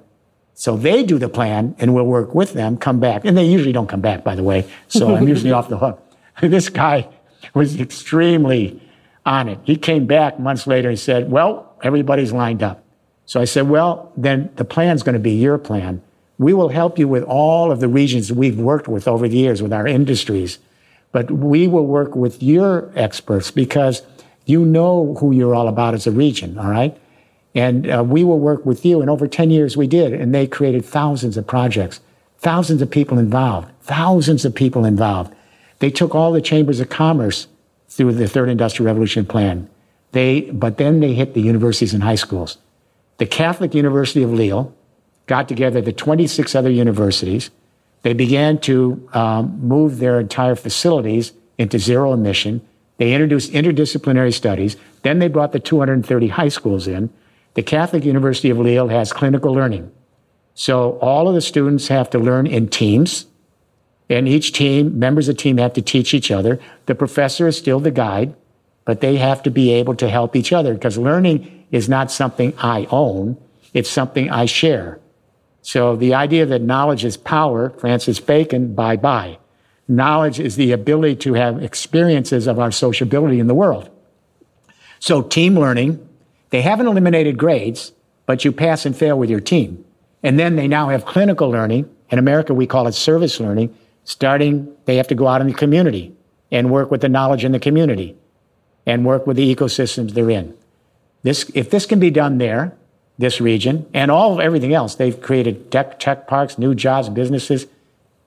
so they do the plan and we'll work with them, come back. And they usually don't come back, by the way. So I'm usually off the hook. This guy was extremely on it. He came back months later and said, well, everybody's lined up. So I said, well, then the plan's going to be your plan. We will help you with all of the regions we've worked with over the years with our industries, but we will work with your experts because you know who you're all about as a region, all right? And uh, we will work with you. And over 10 years, we did. And they created thousands of projects, thousands of people involved, thousands of people involved. They took all the chambers of commerce through the third industrial revolution plan. They, but then they hit the universities and high schools. The Catholic University of Lille got together the 26 other universities. They began to um, move their entire facilities into zero emission. They introduced interdisciplinary studies. Then they brought the 230 high schools in. The Catholic University of Lille has clinical learning. So all of the students have to learn in teams. And each team, members of the team have to teach each other. The professor is still the guide but they have to be able to help each other because learning is not something I own, it's something I share. So the idea that knowledge is power, Francis Bacon, bye bye. Knowledge is the ability to have experiences of our sociability in the world. So team learning, they haven't eliminated grades, but you pass and fail with your team. And then they now have clinical learning. In America, we call it service learning. Starting, they have to go out in the community and work with the knowledge in the community and work with the ecosystems they're in. This, if this can be done there, this region, and all everything else, they've created tech, tech parks, new jobs, businesses.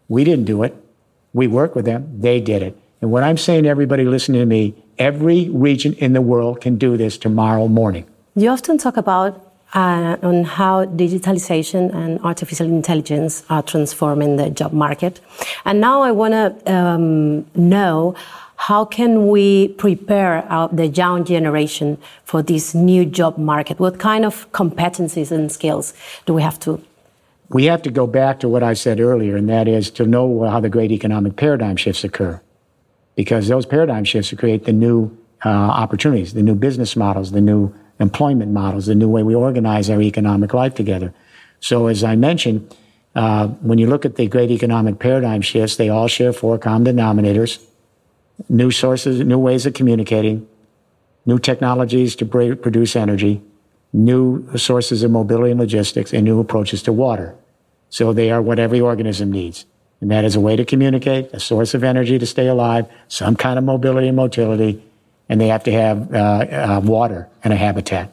We didn't do it. We work with them. They did it. And what I'm saying to everybody listening to me, every region in the world can do this tomorrow morning. You often talk about uh, on how digitalization and artificial intelligence are transforming the job market. And now I want to um, know how can we prepare our, the young generation for this new job market? What kind of competencies and skills do we have to? We have to go back to what I said earlier, and that is to know how the great economic paradigm shifts occur. Because those paradigm shifts create the new uh, opportunities, the new business models, the new employment models, the new way we organize our economic life together. So, as I mentioned, uh, when you look at the great economic paradigm shifts, they all share four common denominators new sources, new ways of communicating, new technologies to produce energy, new sources of mobility and logistics, and new approaches to water. So they are what every organism needs. And that is a way to communicate, a source of energy to stay alive, some kind of mobility and motility, and they have to have uh, uh, water and a habitat.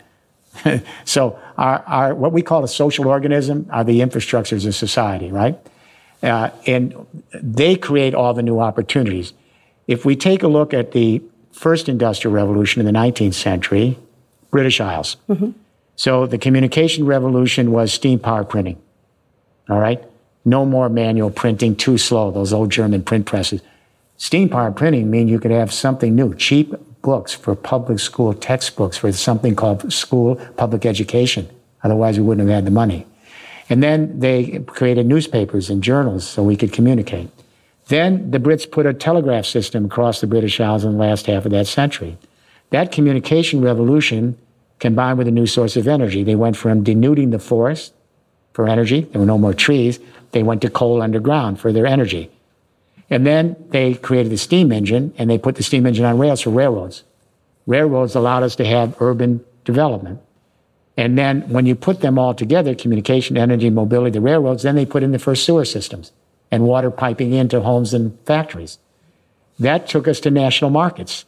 so our, our, what we call a social organism are the infrastructures of society, right? Uh, and they create all the new opportunities. If we take a look at the first industrial revolution in the 19th century, British Isles. Mm-hmm. So the communication revolution was steam power printing. All right? No more manual printing, too slow, those old German print presses. Steam power printing mean you could have something new, cheap books for public school textbooks for something called school public education. Otherwise, we wouldn't have had the money. And then they created newspapers and journals so we could communicate. Then the Brits put a telegraph system across the British Isles in the last half of that century. That communication revolution combined with a new source of energy. They went from denuding the forest for energy, there were no more trees, they went to coal underground for their energy. And then they created the steam engine and they put the steam engine on rails for railroads. Railroads allowed us to have urban development. And then when you put them all together, communication, energy, mobility, the railroads, then they put in the first sewer systems and water piping into homes and factories. That took us to national markets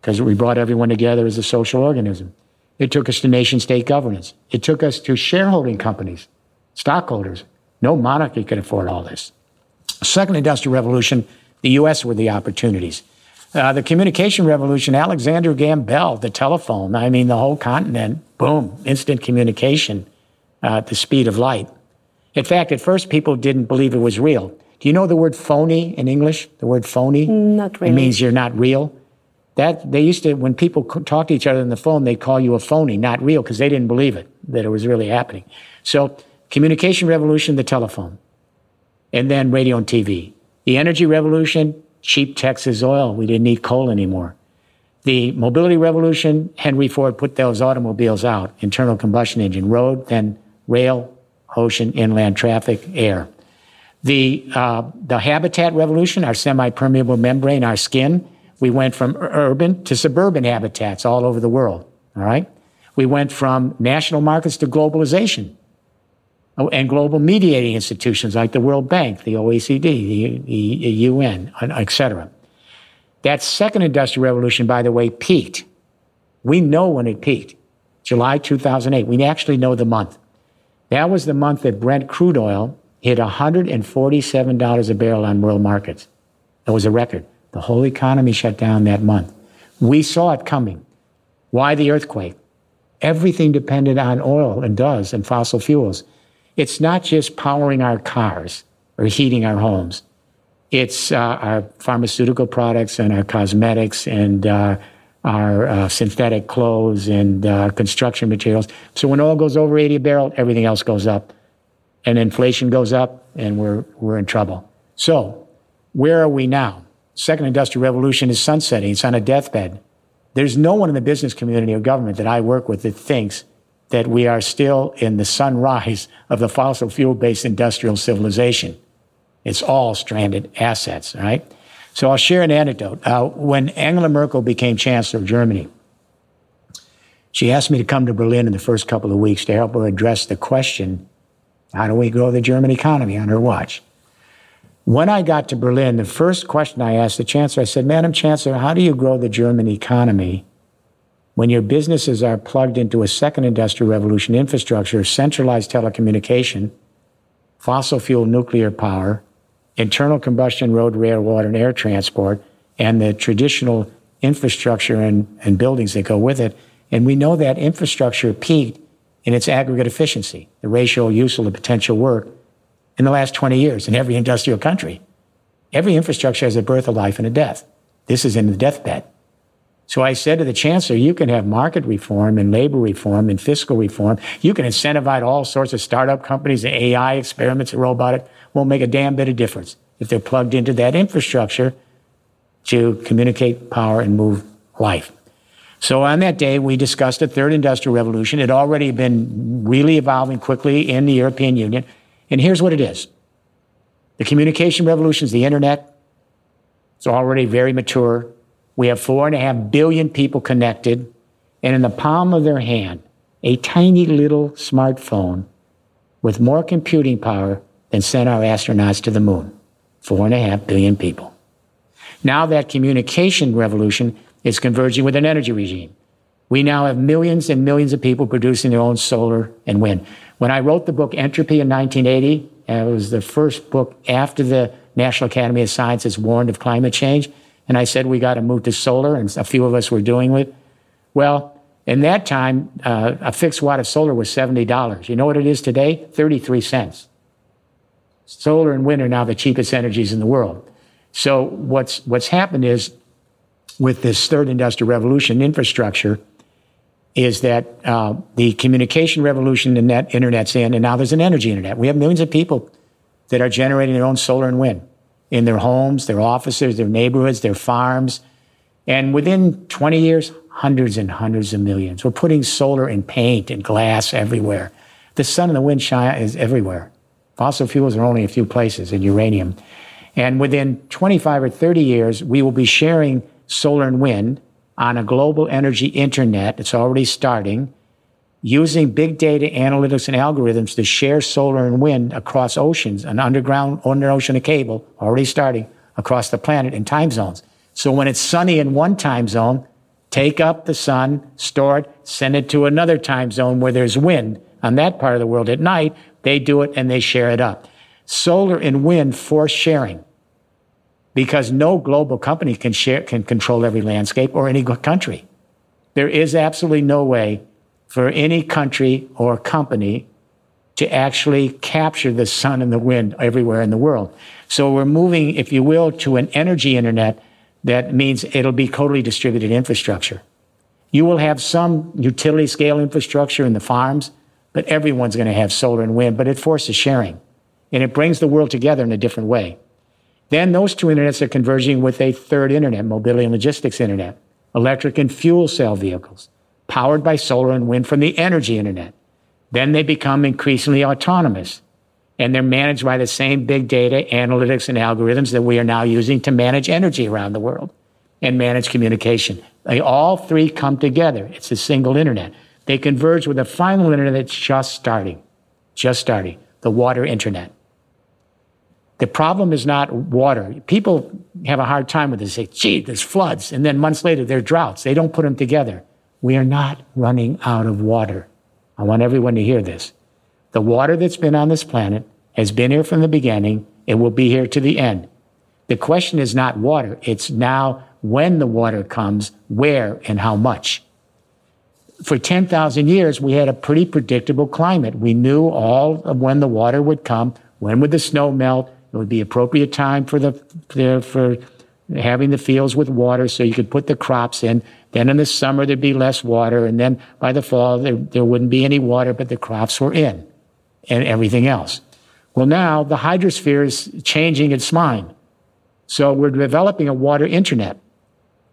because we brought everyone together as a social organism. It took us to nation state governance. It took us to shareholding companies, stockholders. No monarchy could afford all this. Second industrial revolution, the U.S. were the opportunities. Uh, the communication revolution, Alexander Graham Bell, the telephone, I mean, the whole continent, boom, instant communication uh, at the speed of light. In fact, at first, people didn't believe it was real. Do you know the word phony in English? The word phony? Not really. It means you're not real. That they used to, when people talk to each other on the phone, they'd call you a phony, not real, because they didn't believe it, that it was really happening. So, communication revolution, the telephone and then radio and TV. The energy revolution, cheap Texas oil. We didn't need coal anymore. The mobility revolution, Henry Ford put those automobiles out, internal combustion engine, road, then rail, ocean, inland traffic, air. The, uh, the habitat revolution, our semi-permeable membrane, our skin, we went from urban to suburban habitats all over the world. All right. We went from national markets to globalization. Oh, and global mediating institutions like the World Bank, the OECD, the, the UN, et cetera. That second industrial revolution, by the way, peaked. We know when it peaked. July 2008. We actually know the month. That was the month that Brent crude oil hit $147 a barrel on world markets. It was a record. The whole economy shut down that month. We saw it coming. Why the earthquake? Everything depended on oil and does and fossil fuels. It's not just powering our cars or heating our homes. It's uh, our pharmaceutical products and our cosmetics and uh, our uh, synthetic clothes and uh, construction materials. So when oil goes over 80 a barrel, everything else goes up. And inflation goes up and we're, we're in trouble. So where are we now? Second industrial revolution is sunsetting. It's on a deathbed. There's no one in the business community or government that I work with that thinks that we are still in the sunrise of the fossil fuel based industrial civilization. It's all stranded assets, right? So I'll share an anecdote. Uh, when Angela Merkel became Chancellor of Germany, she asked me to come to Berlin in the first couple of weeks to help her address the question how do we grow the German economy on her watch? When I got to Berlin, the first question I asked the Chancellor, I said, Madam Chancellor, how do you grow the German economy when your businesses are plugged into a second industrial revolution infrastructure, centralized telecommunication, fossil fuel nuclear power, internal combustion road, rail, water, and air transport, and the traditional infrastructure and, and buildings that go with it. And we know that infrastructure peaked in its aggregate efficiency, the ratio use of to potential work, in the last 20 years in every industrial country. Every infrastructure has a birth, a life, and a death. This is in the deathbed. So I said to the chancellor, you can have market reform and labor reform and fiscal reform. You can incentivize all sorts of startup companies, AI experiments, and robotic won't make a damn bit of difference if they're plugged into that infrastructure to communicate power and move life. So on that day, we discussed the third industrial revolution. It had already been really evolving quickly in the European Union. And here's what it is. The communication revolution is the internet. It's already very mature. We have four and a half billion people connected, and in the palm of their hand, a tiny little smartphone with more computing power than sent our astronauts to the moon. Four and a half billion people. Now that communication revolution is converging with an energy regime. We now have millions and millions of people producing their own solar and wind. When I wrote the book Entropy in 1980, and it was the first book after the National Academy of Sciences warned of climate change, And I said, we got to move to solar, and a few of us were doing it. Well, in that time, uh, a fixed watt of solar was $70. You know what it is today? 33 cents. Solar and wind are now the cheapest energies in the world. So what's, what's happened is with this third industrial revolution infrastructure is that uh, the communication revolution, the net internet's in, and now there's an energy internet. We have millions of people that are generating their own solar and wind in their homes, their offices, their neighborhoods, their farms. And within 20 years, hundreds and hundreds of millions. We're putting solar and paint and glass everywhere. The sun and the wind shine is everywhere. Fossil fuels are only a few places, and uranium. And within 25 or 30 years, we will be sharing solar and wind on a global energy internet. It's already starting using big data analytics and algorithms to share solar and wind across oceans, and underground under ocean cable already starting across the planet in time zones. So when it's sunny in one time zone, take up the sun, store it, send it to another time zone where there's wind on that part of the world at night. They do it and they share it up. Solar and wind force sharing because no global company can share, can control every landscape or any country. There is absolutely no way for any country or company to actually capture the sun and the wind everywhere in the world. So we're moving, if you will, to an energy internet that means it'll be totally distributed infrastructure. You will have some utility scale infrastructure in the farms, but everyone's going to have solar and wind, but it forces sharing and it brings the world together in a different way. Then those two internets are converging with a third internet, mobility and logistics internet, electric and fuel cell vehicles powered by solar and wind from the energy internet. Then they become increasingly autonomous and they're managed by the same big data analytics and algorithms that we are now using to manage energy around the world and manage communication. They all three come together. It's a single internet. They converge with a final internet that's just starting, just starting, the water internet. The problem is not water. People have a hard time with this. They say, gee, there's floods. And then months later, there are droughts. They don't put them together. We are not running out of water. I want everyone to hear this. The water that's been on this planet has been here from the beginning. It will be here to the end. The question is not water. It's now when the water comes, where and how much. For 10,000 years, we had a pretty predictable climate. We knew all of when the water would come, when would the snow melt, it would be appropriate time for the, for having the fields with water so you could put the crops in. Then in the summer, there'd be less water. And then by the fall, there, there wouldn't be any water, but the crops were in and everything else. Well, now the hydrosphere is changing its mind. So we're developing a water internet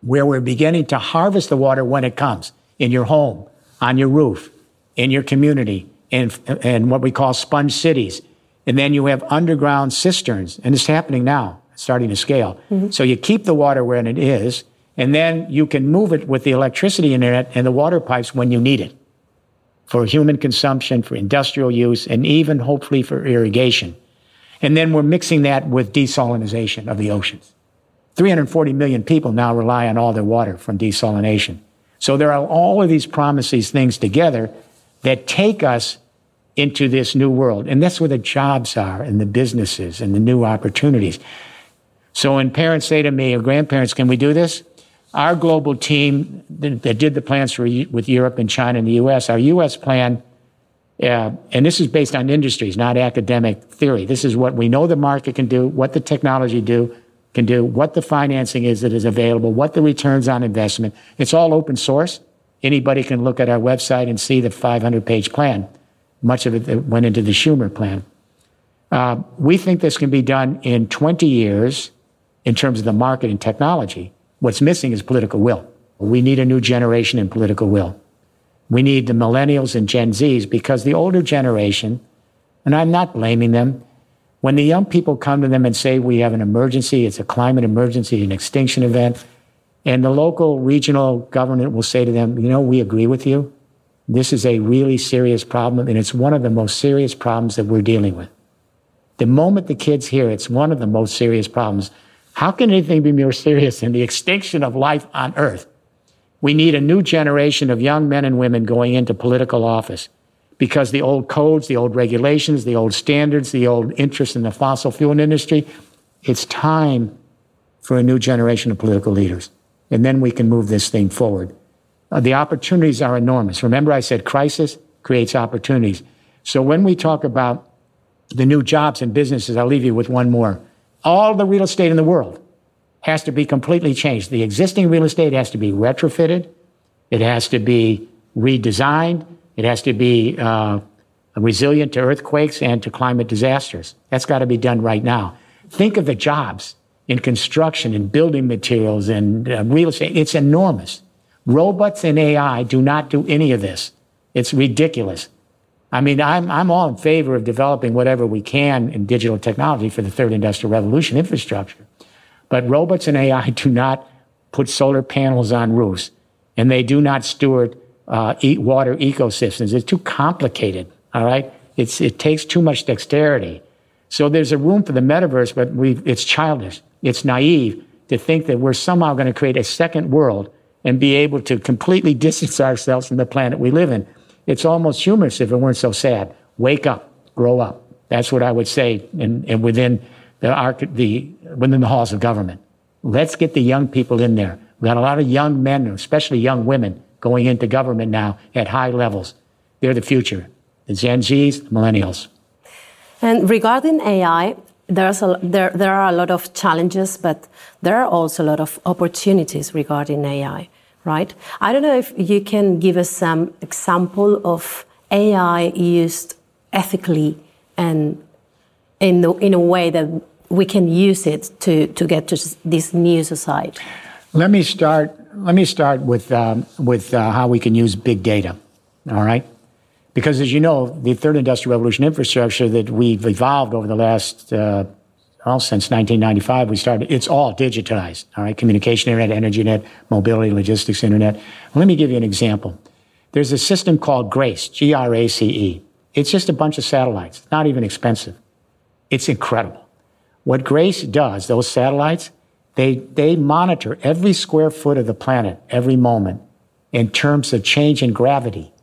where we're beginning to harvest the water when it comes in your home, on your roof, in your community, in, in what we call sponge cities. And then you have underground cisterns, and it's happening now, starting to scale. Mm-hmm. So you keep the water where it is, and then you can move it with the electricity internet and the water pipes when you need it for human consumption, for industrial use, and even hopefully for irrigation. And then we're mixing that with desalination of the oceans. 340 million people now rely on all their water from desalination. So there are all of these promises, things together that take us into this new world. And that's where the jobs are and the businesses and the new opportunities. So when parents say to me or grandparents, can we do this? Our global team that did the plans for with Europe and China and the U.S., our U.S. plan, uh, and this is based on industries, not academic theory. This is what we know the market can do, what the technology do can do, what the financing is that is available, what the returns on investment. It's all open source. Anybody can look at our website and see the 500 page plan. Much of it went into the Schumer plan. Uh, we think this can be done in 20 years in terms of the market and technology. What's missing is political will. We need a new generation in political will. We need the millennials and Gen Zs because the older generation, and I'm not blaming them, when the young people come to them and say, We have an emergency, it's a climate emergency, an extinction event, and the local regional government will say to them, You know, we agree with you. This is a really serious problem, and it's one of the most serious problems that we're dealing with. The moment the kids hear it's one of the most serious problems, how can anything be more serious than the extinction of life on earth? We need a new generation of young men and women going into political office because the old codes, the old regulations, the old standards, the old interest in the fossil fuel industry, it's time for a new generation of political leaders. And then we can move this thing forward. Uh, the opportunities are enormous. Remember, I said crisis creates opportunities. So when we talk about the new jobs and businesses, I'll leave you with one more. All the real estate in the world has to be completely changed. The existing real estate has to be retrofitted, it has to be redesigned, it has to be uh, resilient to earthquakes and to climate disasters. That's got to be done right now. Think of the jobs in construction and building materials and uh, real estate. It's enormous. Robots and AI do not do any of this. It's ridiculous. I mean, I'm, I'm all in favor of developing whatever we can in digital technology for the third industrial revolution infrastructure. But robots and AI do not put solar panels on roofs, and they do not steward uh, eat water ecosystems. It's too complicated. All right, it's it takes too much dexterity. So there's a room for the metaverse, but we it's childish. It's naive to think that we're somehow going to create a second world and be able to completely distance ourselves from the planet we live in. It's almost humorous if it weren't so sad. Wake up, grow up. That's what I would say in within the, the, within the halls of government. Let's get the young people in there. We've got a lot of young men, especially young women, going into government now at high levels. They're the future. The Gen Zs, the millennials. And regarding AI, there's a, there, there are a lot of challenges, but there are also a lot of opportunities regarding AI, right? I don't know if you can give us some example of AI used ethically and in, the, in a way that we can use it to, to get to this new society? Let me start. Let me start with um, with uh, how we can use big data. All right, because as you know, the third industrial revolution infrastructure that we've evolved over the last uh, well since 1995, we started. It's all digitized. All right, communication internet, energy net, mobility, logistics internet. Let me give you an example. There's a system called GRACE, G R A C E. It's just a bunch of satellites. Not even expensive. It's incredible. What GRACE does, those satellites, they, they monitor every square foot of the planet every moment in terms of change in gravity.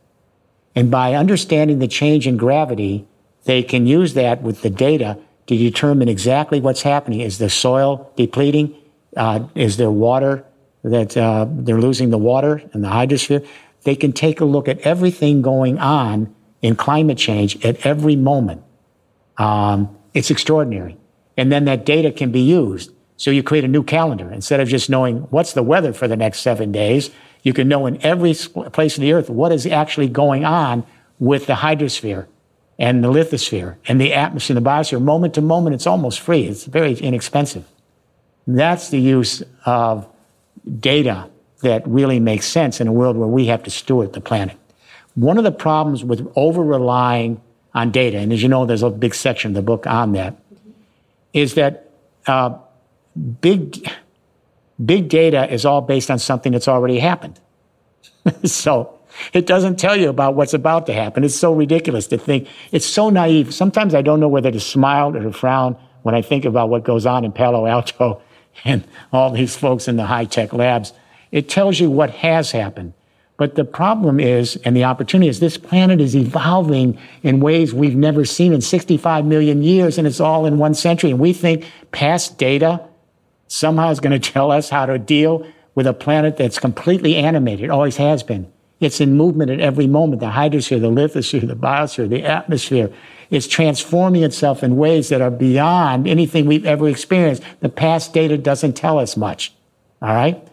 And by understanding the change in gravity, they can use that with the data to determine exactly what's happening. Is the soil depleting? Uh, is there water that uh, they're losing the water in the hydrosphere? They can take a look at everything going on in climate change at every moment. Um, it's extraordinary. And then that data can be used. So you create a new calendar. Instead of just knowing what's the weather for the next seven days, you can know in every place of the earth what is actually going on with the hydrosphere and the lithosphere and the atmosphere and the biosphere. Moment to moment, it's almost free. It's very inexpensive. That's the use of data that really makes sense in a world where we have to steward the planet. One of the problems with over relying on data, and as you know, there's a big section of the book on that, is that uh, big, big data is all based on something that's already happened. so it doesn't tell you about what's about to happen. It's so ridiculous to think. It's so naive. Sometimes I don't know whether to smile or to frown when I think about what goes on in Palo Alto and all these folks in the high tech labs. It tells you what has happened. But the problem is, and the opportunity is, this planet is evolving in ways we've never seen in 65 million years, and it's all in one century. And we think past data somehow is going to tell us how to deal with a planet that's completely animated, always has been. It's in movement at every moment. The hydrosphere, the lithosphere, the biosphere, the atmosphere. It's transforming itself in ways that are beyond anything we've ever experienced. The past data doesn't tell us much. All right?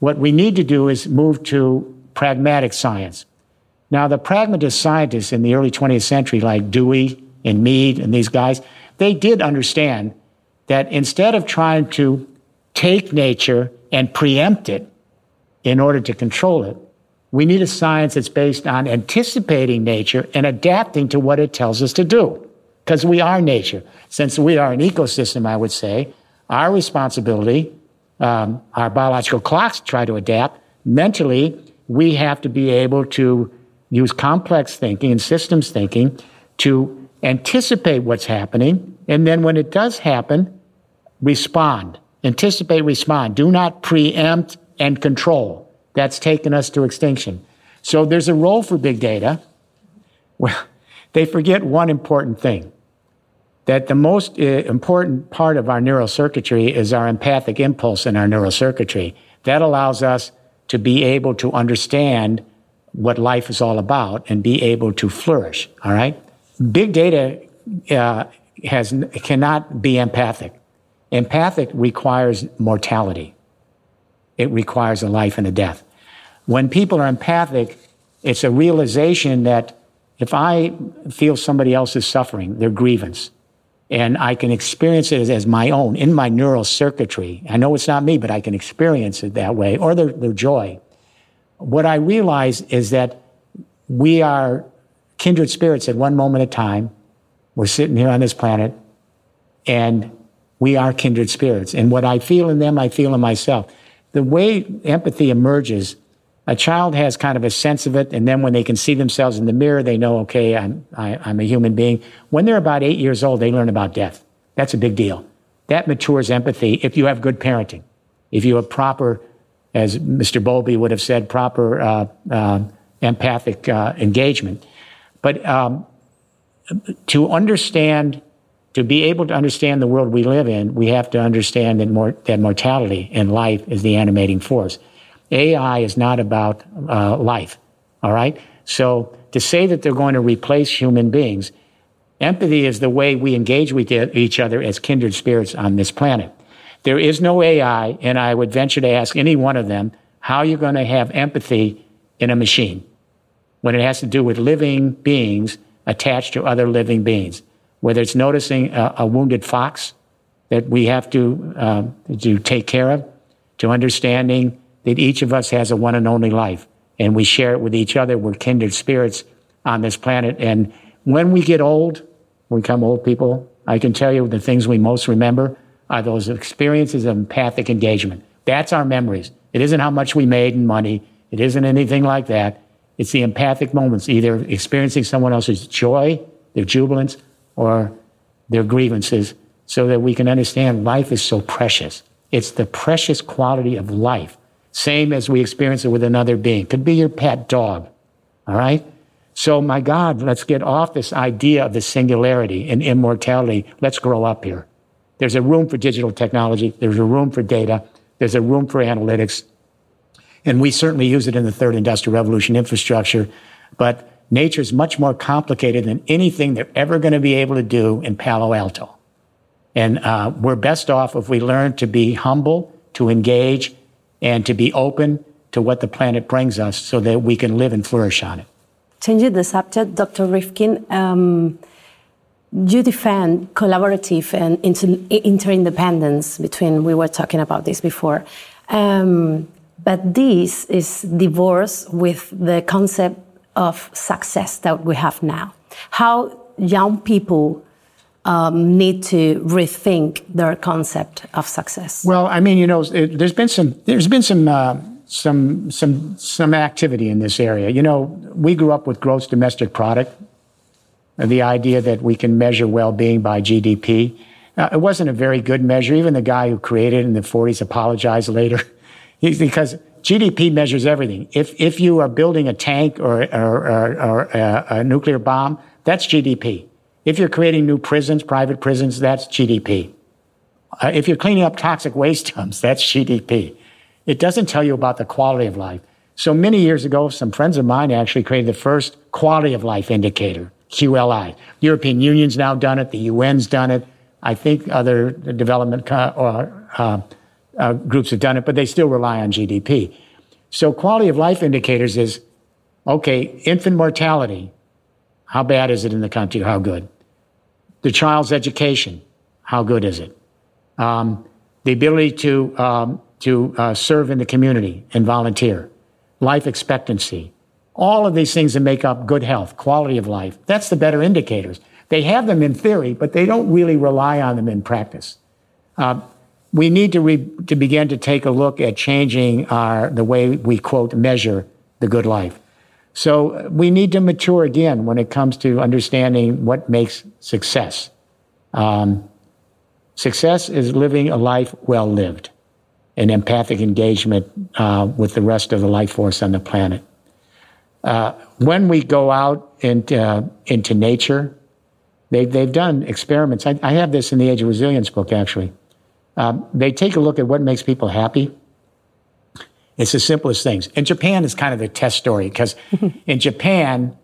What we need to do is move to pragmatic science. Now, the pragmatist scientists in the early 20th century, like Dewey and Mead and these guys, they did understand that instead of trying to take nature and preempt it in order to control it, we need a science that's based on anticipating nature and adapting to what it tells us to do. Because we are nature. Since we are an ecosystem, I would say, our responsibility, um, our biological clocks try to adapt. Mentally, we have to be able to use complex thinking and systems thinking to anticipate what's happening. And then when it does happen, respond. Anticipate, respond. Do not preempt and control. That's taken us to extinction. So there's a role for big data. Well, they forget one important thing that the most uh, important part of our neural circuitry is our empathic impulse in our neural circuitry. That allows us to be able to understand what life is all about and be able to flourish. All right. Big data uh, has cannot be empathic. Empathic requires mortality. It requires a life and a death. When people are empathic, it's a realization that if I feel somebody else is suffering, their grievance, and I can experience it as, as, my own in my neural circuitry. I know it's not me, but I can experience it that way, or their, their joy. What I realize is that we are kindred spirits at one moment of time. We're sitting here on this planet, and we are kindred spirits. And what I feel in them, I feel in myself. The way empathy emerges a child has kind of a sense of it, and then when they can see themselves in the mirror, they know, okay, I'm, I, i am a human being. When they're about eight years old, they learn about death. That's a big deal. That matures empathy if you have good parenting, if you have proper, as Mr. Bowlby would have said, proper uh, uh, empathic uh, engagement. But um, to understand, to be able to understand the world we live in, we have to understand that, mor- that mortality and life is the animating force. AI is not about uh, life. All right. So to say that they're going to replace human beings, empathy is the way we engage with each other as kindred spirits on this planet. There is no AI, and I would venture to ask any one of them how you're going to have empathy in a machine when it has to do with living beings attached to other living beings. Whether it's noticing a, a wounded fox that we have to, uh, to take care of, to understanding that each of us has a one and only life and we share it with each other. We're kindred spirits on this planet. And when we get old, we become old people, I can tell you the things we most remember are those experiences of empathic engagement. That's our memories. It isn't how much we made in money. It isn't anything like that. It's the empathic moments, either experiencing someone else's joy, their jubilance, or their grievances, so that we can understand life is so precious. It's the precious quality of life same as we experience it with another being. Could be your pet dog. All right? So, my God, let's get off this idea of the singularity and immortality. Let's grow up here. There's a room for digital technology. There's a room for data. There's a room for analytics. And we certainly use it in the third industrial revolution infrastructure. But nature is much more complicated than anything they're ever going to be able to do in Palo Alto. And uh, we're best off if we learn to be humble, to engage, and to be open to what the planet brings us so that we can live and flourish on it. Changing the subject, Dr. Rifkin, um, you defend collaborative and inter- interdependence between, we were talking about this before. Um, but this is divorced with the concept of success that we have now. How young people um, need to rethink their concept of success? Well, I mean, you know, it, there's been some there's been some uh, some some some activity in this area. You know, we grew up with gross domestic product, the idea that we can measure well-being by GDP. Uh, it wasn't a very good measure. Even the guy who created it in the 40s apologized later, because GDP measures everything. If if you are building a tank or or, or, or a, a nuclear bomb, that's GDP. If you're creating new prisons, private prisons, that's GDP. Uh, if you're cleaning up toxic waste dumps, that's GDP. It doesn't tell you about the quality of life. So many years ago, some friends of mine actually created the first quality of life indicator, QLI. European Union's now done it. The UN's done it. I think other development uh, uh, uh, groups have done it, but they still rely on GDP. So quality of life indicators is, okay, infant mortality, how bad is it in the country? How good? The child's education. How good is it? Um, the ability to, um, to uh, serve in the community and volunteer. Life expectancy. All of these things that make up good health, quality of life. That's the better indicators. They have them in theory, but they don't really rely on them in practice. Uh, we need to, re- to begin to take a look at changing our, the way we quote measure the good life. So we need to mature again when it comes to understanding what makes success. Um, success is living a life well lived, an empathic engagement uh, with the rest of the life force on the planet. Uh, when we go out into, uh, into nature, They, they've done experiments. I, I have this in the Age of Resilience book, actually. Um, they take a look at what makes people happy. It's the simplest things. And Japan, is kind of the test story because in Japan,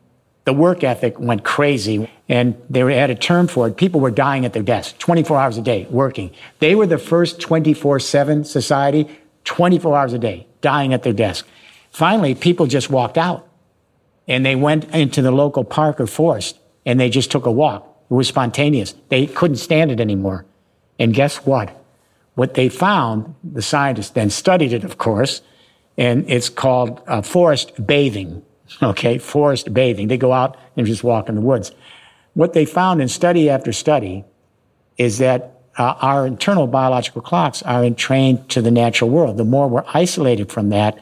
the work ethic went crazy and they had a term for it. People were dying at their desks 24 hours a day working. They were the first 24 7 society, 24 hours a day, dying at their desk. Finally, people just walked out and they went into the local park or forest and they just took a walk. It was spontaneous. They couldn't stand it anymore. And guess what? What they found, the scientists then studied it, of course, and it's called uh, forest bathing. Okay, forest bathing. They go out and just walk in the woods. What they found in study after study is that uh, our internal biological clocks are entrained to the natural world. The more we're isolated from that,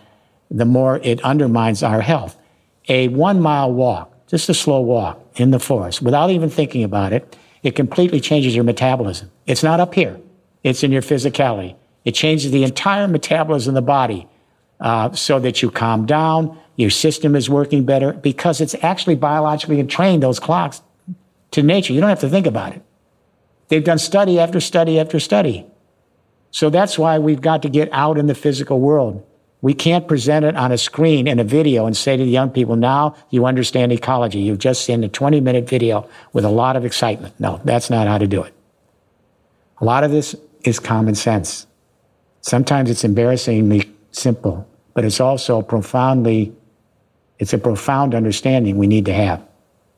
the more it undermines our health. A one mile walk, just a slow walk in the forest, without even thinking about it, it completely changes your metabolism. It's not up here, it's in your physicality. It changes the entire metabolism of the body uh, so that you calm down, your system is working better because it's actually biologically trained those clocks to nature. You don't have to think about it. They've done study after study after study. So that's why we've got to get out in the physical world. We can't present it on a screen in a video and say to the young people, now you understand ecology. You've just seen a 20 minute video with a lot of excitement. No, that's not how to do it. A lot of this is common sense. Sometimes it's embarrassingly simple, but it's also profoundly it's a profound understanding we need to have.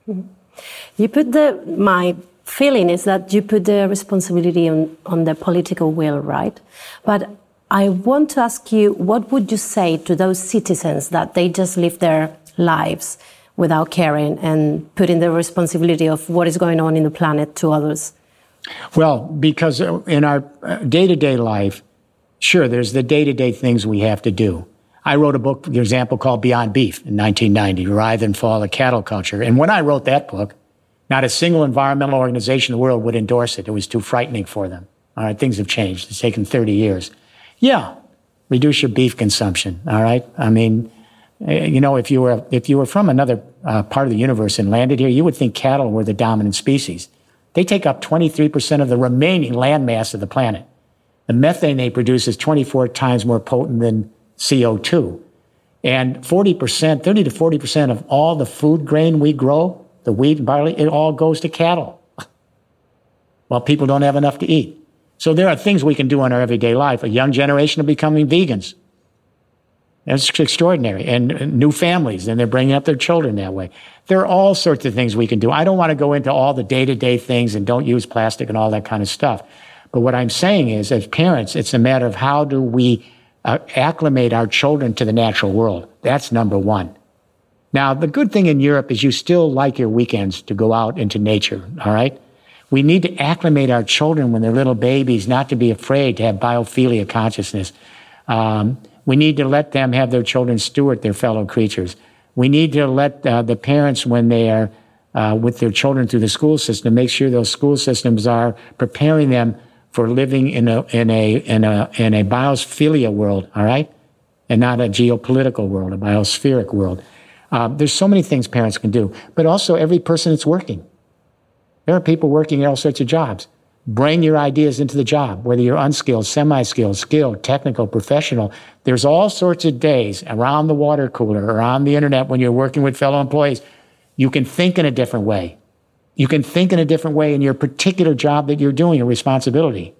Mm-hmm. You put the, my feeling is that you put the responsibility on, on the political will, right? But I want to ask you, what would you say to those citizens that they just live their lives without caring and putting the responsibility of what is going on in the planet to others? Well, because in our day to day life, sure, there's the day to day things we have to do. I wrote a book, for example, called Beyond Beef in 1990, Rise and Fall of Cattle Culture. And when I wrote that book, not a single environmental organization in the world would endorse it. It was too frightening for them. All right, things have changed. It's taken 30 years. Yeah, reduce your beef consumption. All right. I mean, eh, you know, if you were if you were from another uh, part of the universe and landed here, you would think cattle were the dominant species. They take up 23% of the remaining land mass of the planet. The methane they produce is 24 times more potent than CO2. And 40%, 30 to 40% of all the food grain we grow, the wheat and barley, it all goes to cattle. well, people don't have enough to eat. So there are things we can do in our everyday life. A young generation are becoming vegans. That's extraordinary. And new families, and they're bringing up their children that way. There are all sorts of things we can do. I don't want to go into all the day to day things and don't use plastic and all that kind of stuff. But what I'm saying is, as parents, it's a matter of how do we uh, acclimate our children to the natural world. That's number one. Now, the good thing in Europe is you still like your weekends to go out into nature, all right? We need to acclimate our children when they're little babies not to be afraid to have biophilia consciousness. Um, we need to let them have their children steward their fellow creatures. We need to let uh, the parents, when they are uh, with their children through the school system, make sure those school systems are preparing them for living in a in a in a in a world, all right, and not a geopolitical world, a biospheric world. Uh, there's so many things parents can do, but also every person that's working. There are people working in all sorts of jobs. Bring your ideas into the job, whether you're unskilled, semi-skilled, skilled, technical, professional. There's all sorts of days around the water cooler or on the internet when you're working with fellow employees. You can think in a different way. You can think in a different way in your particular job that you're doing, your responsibility.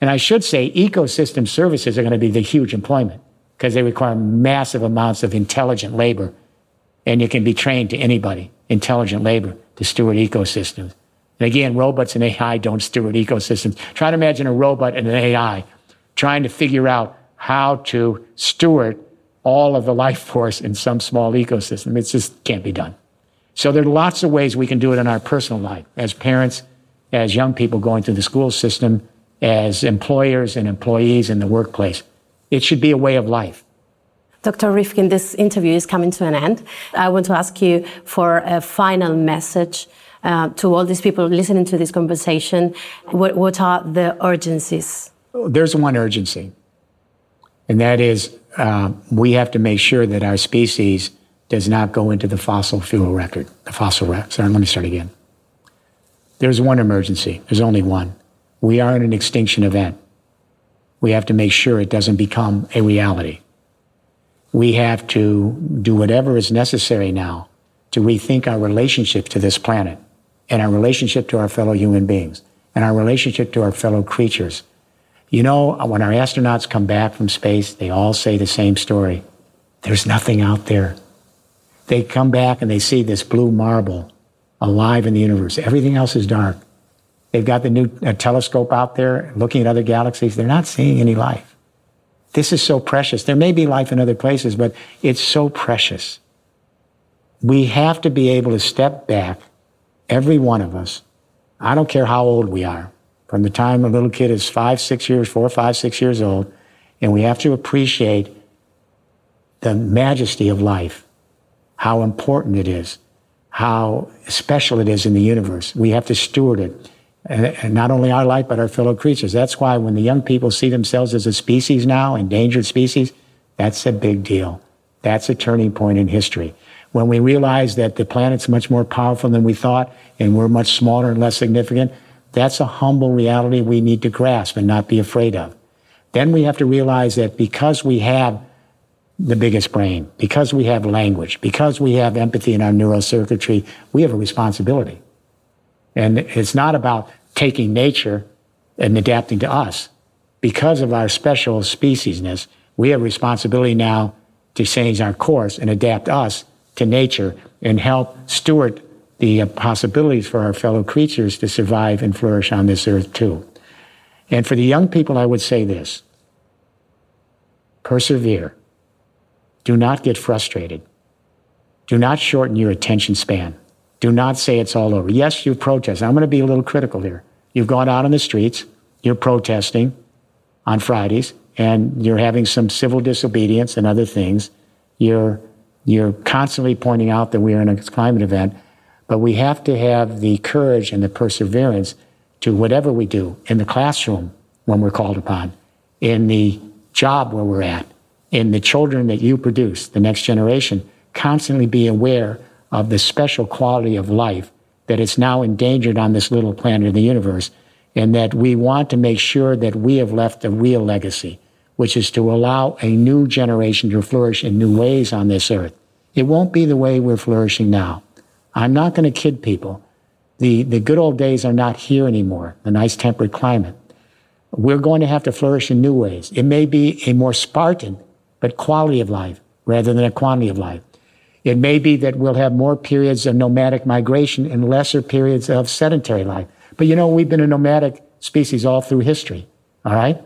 And I should say, ecosystem services are going to be the huge employment because they require massive amounts of intelligent labor. And you can be trained to anybody, intelligent labor, to steward ecosystems. And again, robots and AI don't steward ecosystems. Try to imagine a robot and an AI trying to figure out how to steward all of the life force in some small ecosystem. It just can't be done. So there are lots of ways we can do it in our personal life as parents, as young people going through the school system, as employers and employees in the workplace. It should be a way of life. Dr. Rifkin, this interview is coming to an end. I want to ask you for a final message uh, to all these people listening to this conversation. What, what are the urgencies? There's one urgency, and that is uh, we have to make sure that our species does not go into the fossil fuel record, the fossil record. Sorry, let me start again. There's one emergency. There's only one. We are in an extinction event. We have to make sure it doesn't become a reality. We have to do whatever is necessary now to rethink our relationship to this planet and our relationship to our fellow human beings and our relationship to our fellow creatures. You know, when our astronauts come back from space, they all say the same story. There's nothing out there. They come back and they see this blue marble alive in the universe. Everything else is dark. They've got the new uh, telescope out there looking at other galaxies. They're not seeing any life. This is so precious. There may be life in other places, but it's so precious. We have to be able to step back, every one of us. I don't care how old we are, from the time a little kid is five, six years, four, five, six years old, and we have to appreciate the majesty of life, how important it is, how special it is in the universe. We have to steward it. And not only our life, but our fellow creatures. That's why when the young people see themselves as a species now, endangered species, that's a big deal. That's a turning point in history. When we realize that the planet's much more powerful than we thought and we're much smaller and less significant, that's a humble reality we need to grasp and not be afraid of. Then we have to realize that because we have the biggest brain, because we have language, because we have empathy in our neurocircuitry, we have a responsibility. And it's not about taking nature and adapting to us. Because of our special speciesness, we have responsibility now to change our course and adapt us to nature and help steward the possibilities for our fellow creatures to survive and flourish on this earth too. And for the young people, I would say this persevere. Do not get frustrated. Do not shorten your attention span. Do not say it's all over. Yes, you've protested. I'm going to be a little critical here. You've gone out on the streets, you're protesting on Fridays, and you're having some civil disobedience and other things. You're, you're constantly pointing out that we are in a climate event, but we have to have the courage and the perseverance to whatever we do in the classroom when we're called upon, in the job where we're at, in the children that you produce, the next generation, constantly be aware of the special quality of life that is now endangered on this little planet in the universe, and that we want to make sure that we have left a real legacy, which is to allow a new generation to flourish in new ways on this earth. It won't be the way we're flourishing now. I'm not going to kid people. The, the good old days are not here anymore, the nice temperate climate. We're going to have to flourish in new ways. It may be a more Spartan, but quality of life rather than a quantity of life. It may be that we'll have more periods of nomadic migration and lesser periods of sedentary life. But you know, we've been a nomadic species all through history, all right?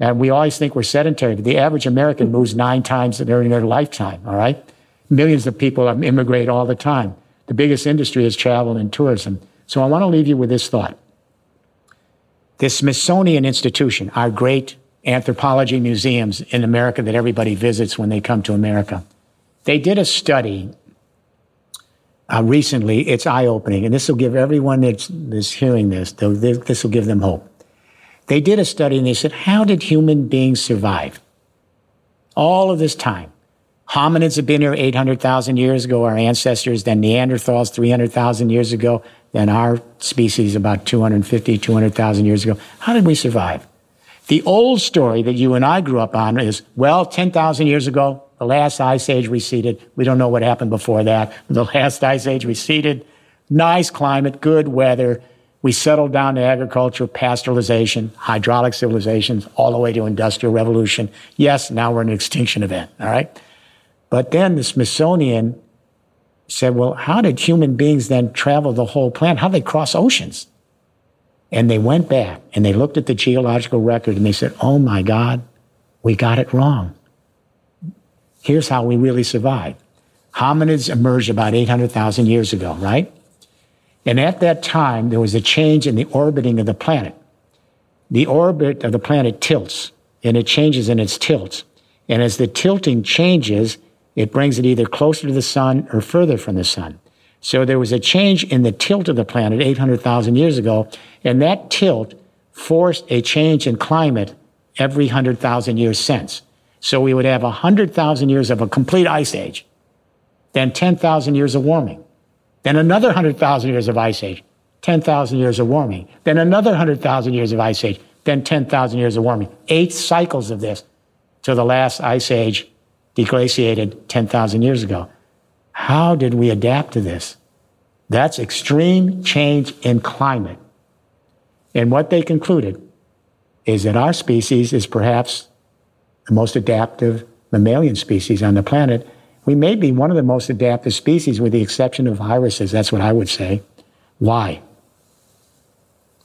And we always think we're sedentary. The average American moves nine times during their lifetime, all right? Millions of people immigrate all the time. The biggest industry is travel and tourism. So I want to leave you with this thought. The Smithsonian Institution, our great anthropology museums in America that everybody visits when they come to America, they did a study uh, recently. It's eye opening, and this will give everyone that's, that's hearing this, this will give them hope. They did a study and they said, How did human beings survive? All of this time. Hominids have been here 800,000 years ago, our ancestors, then Neanderthals 300,000 years ago, then our species about 250, 200,000 years ago. How did we survive? The old story that you and I grew up on is, well, 10,000 years ago, the last ice age receded. We don't know what happened before that. The last ice age receded. Nice climate, good weather. We settled down to agriculture, pastoralization, hydraulic civilizations, all the way to industrial revolution. Yes, now we're in an extinction event, all right? But then the Smithsonian said, well, how did human beings then travel the whole planet? How did they cross oceans? And they went back and they looked at the geological record and they said, oh my God, we got it wrong. Here's how we really survived. Hominids emerged about 800,000 years ago, right? And at that time, there was a change in the orbiting of the planet. The orbit of the planet tilts, and it changes in its tilt. And as the tilting changes, it brings it either closer to the sun or further from the sun. So there was a change in the tilt of the planet 800,000 years ago, and that tilt forced a change in climate every 100,000 years since. So we would have 100,000 years of a complete ice age, then 10,000 years of warming, then another 100,000 years of ice age, 10,000 years of warming, then another 100,000 years of ice age, then 10,000 years of warming. Eight cycles of this till the last ice age deglaciated 10,000 years ago. How did we adapt to this? That's extreme change in climate. And what they concluded is that our species is perhaps the most adaptive mammalian species on the planet. We may be one of the most adaptive species with the exception of viruses. That's what I would say. Why?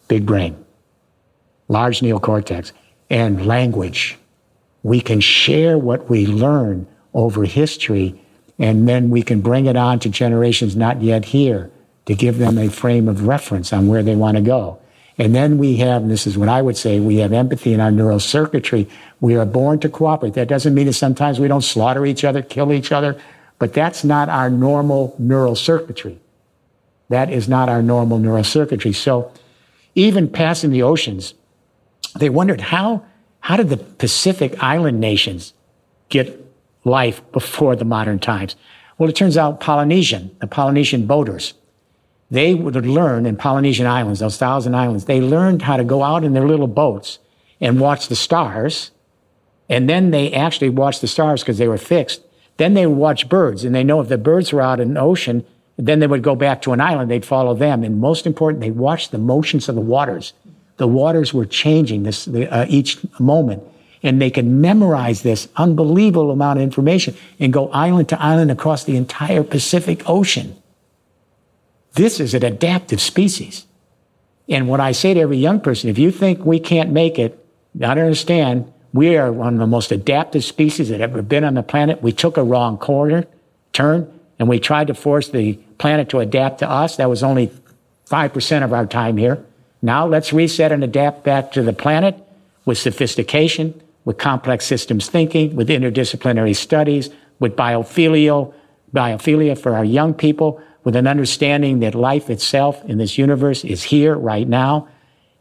Big brain, large neocortex, and language. We can share what we learn over history, and then we can bring it on to generations not yet here to give them a frame of reference on where they want to go. And then we have, and this is what I would say, we have empathy in our neural circuitry. We are born to cooperate. That doesn't mean that sometimes we don't slaughter each other, kill each other, but that's not our normal neural circuitry. That is not our normal neural circuitry. So even passing the oceans, they wondered how, how did the Pacific island nations get life before the modern times? Well, it turns out Polynesian, the Polynesian boaters, they would learn in Polynesian islands, those thousand islands, they learned how to go out in their little boats and watch the stars. And then they actually watched the stars because they were fixed. Then they would watch birds, and they know if the birds were out in the ocean, then they would go back to an island, they'd follow them. And most important, they watched the motions of the waters. The waters were changing this, uh, each moment. And they could memorize this unbelievable amount of information and go island to island across the entire Pacific Ocean. This is an adaptive species. And what I say to every young person, if you think we can't make it, gotta understand, we are one of the most adaptive species that ever been on the planet. We took a wrong corner, turn, and we tried to force the planet to adapt to us. That was only 5% of our time here. Now let's reset and adapt back to the planet with sophistication, with complex systems thinking, with interdisciplinary studies, with biophilia, biophilia for our young people, with an understanding that life itself in this universe is here right now.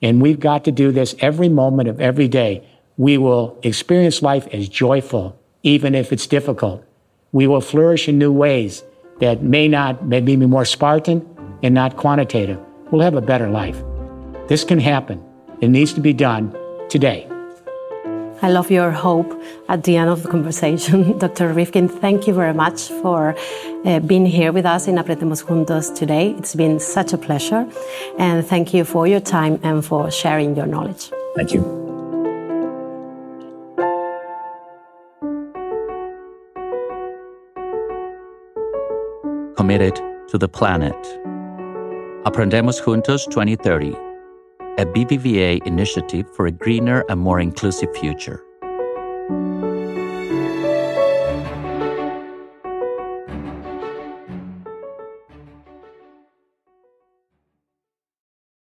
And we've got to do this every moment of every day. We will experience life as joyful, even if it's difficult. We will flourish in new ways that may not, may be more Spartan and not quantitative. We'll have a better life. This can happen. It needs to be done today. I love your hope at the end of the conversation. Dr. Rifkin, thank you very much for uh, being here with us in Aprendemos Juntos today. It's been such a pleasure. And thank you for your time and for sharing your knowledge. Thank you. Committed to the planet. Aprendemos Juntos 2030 a BBVA initiative for a greener and more inclusive future.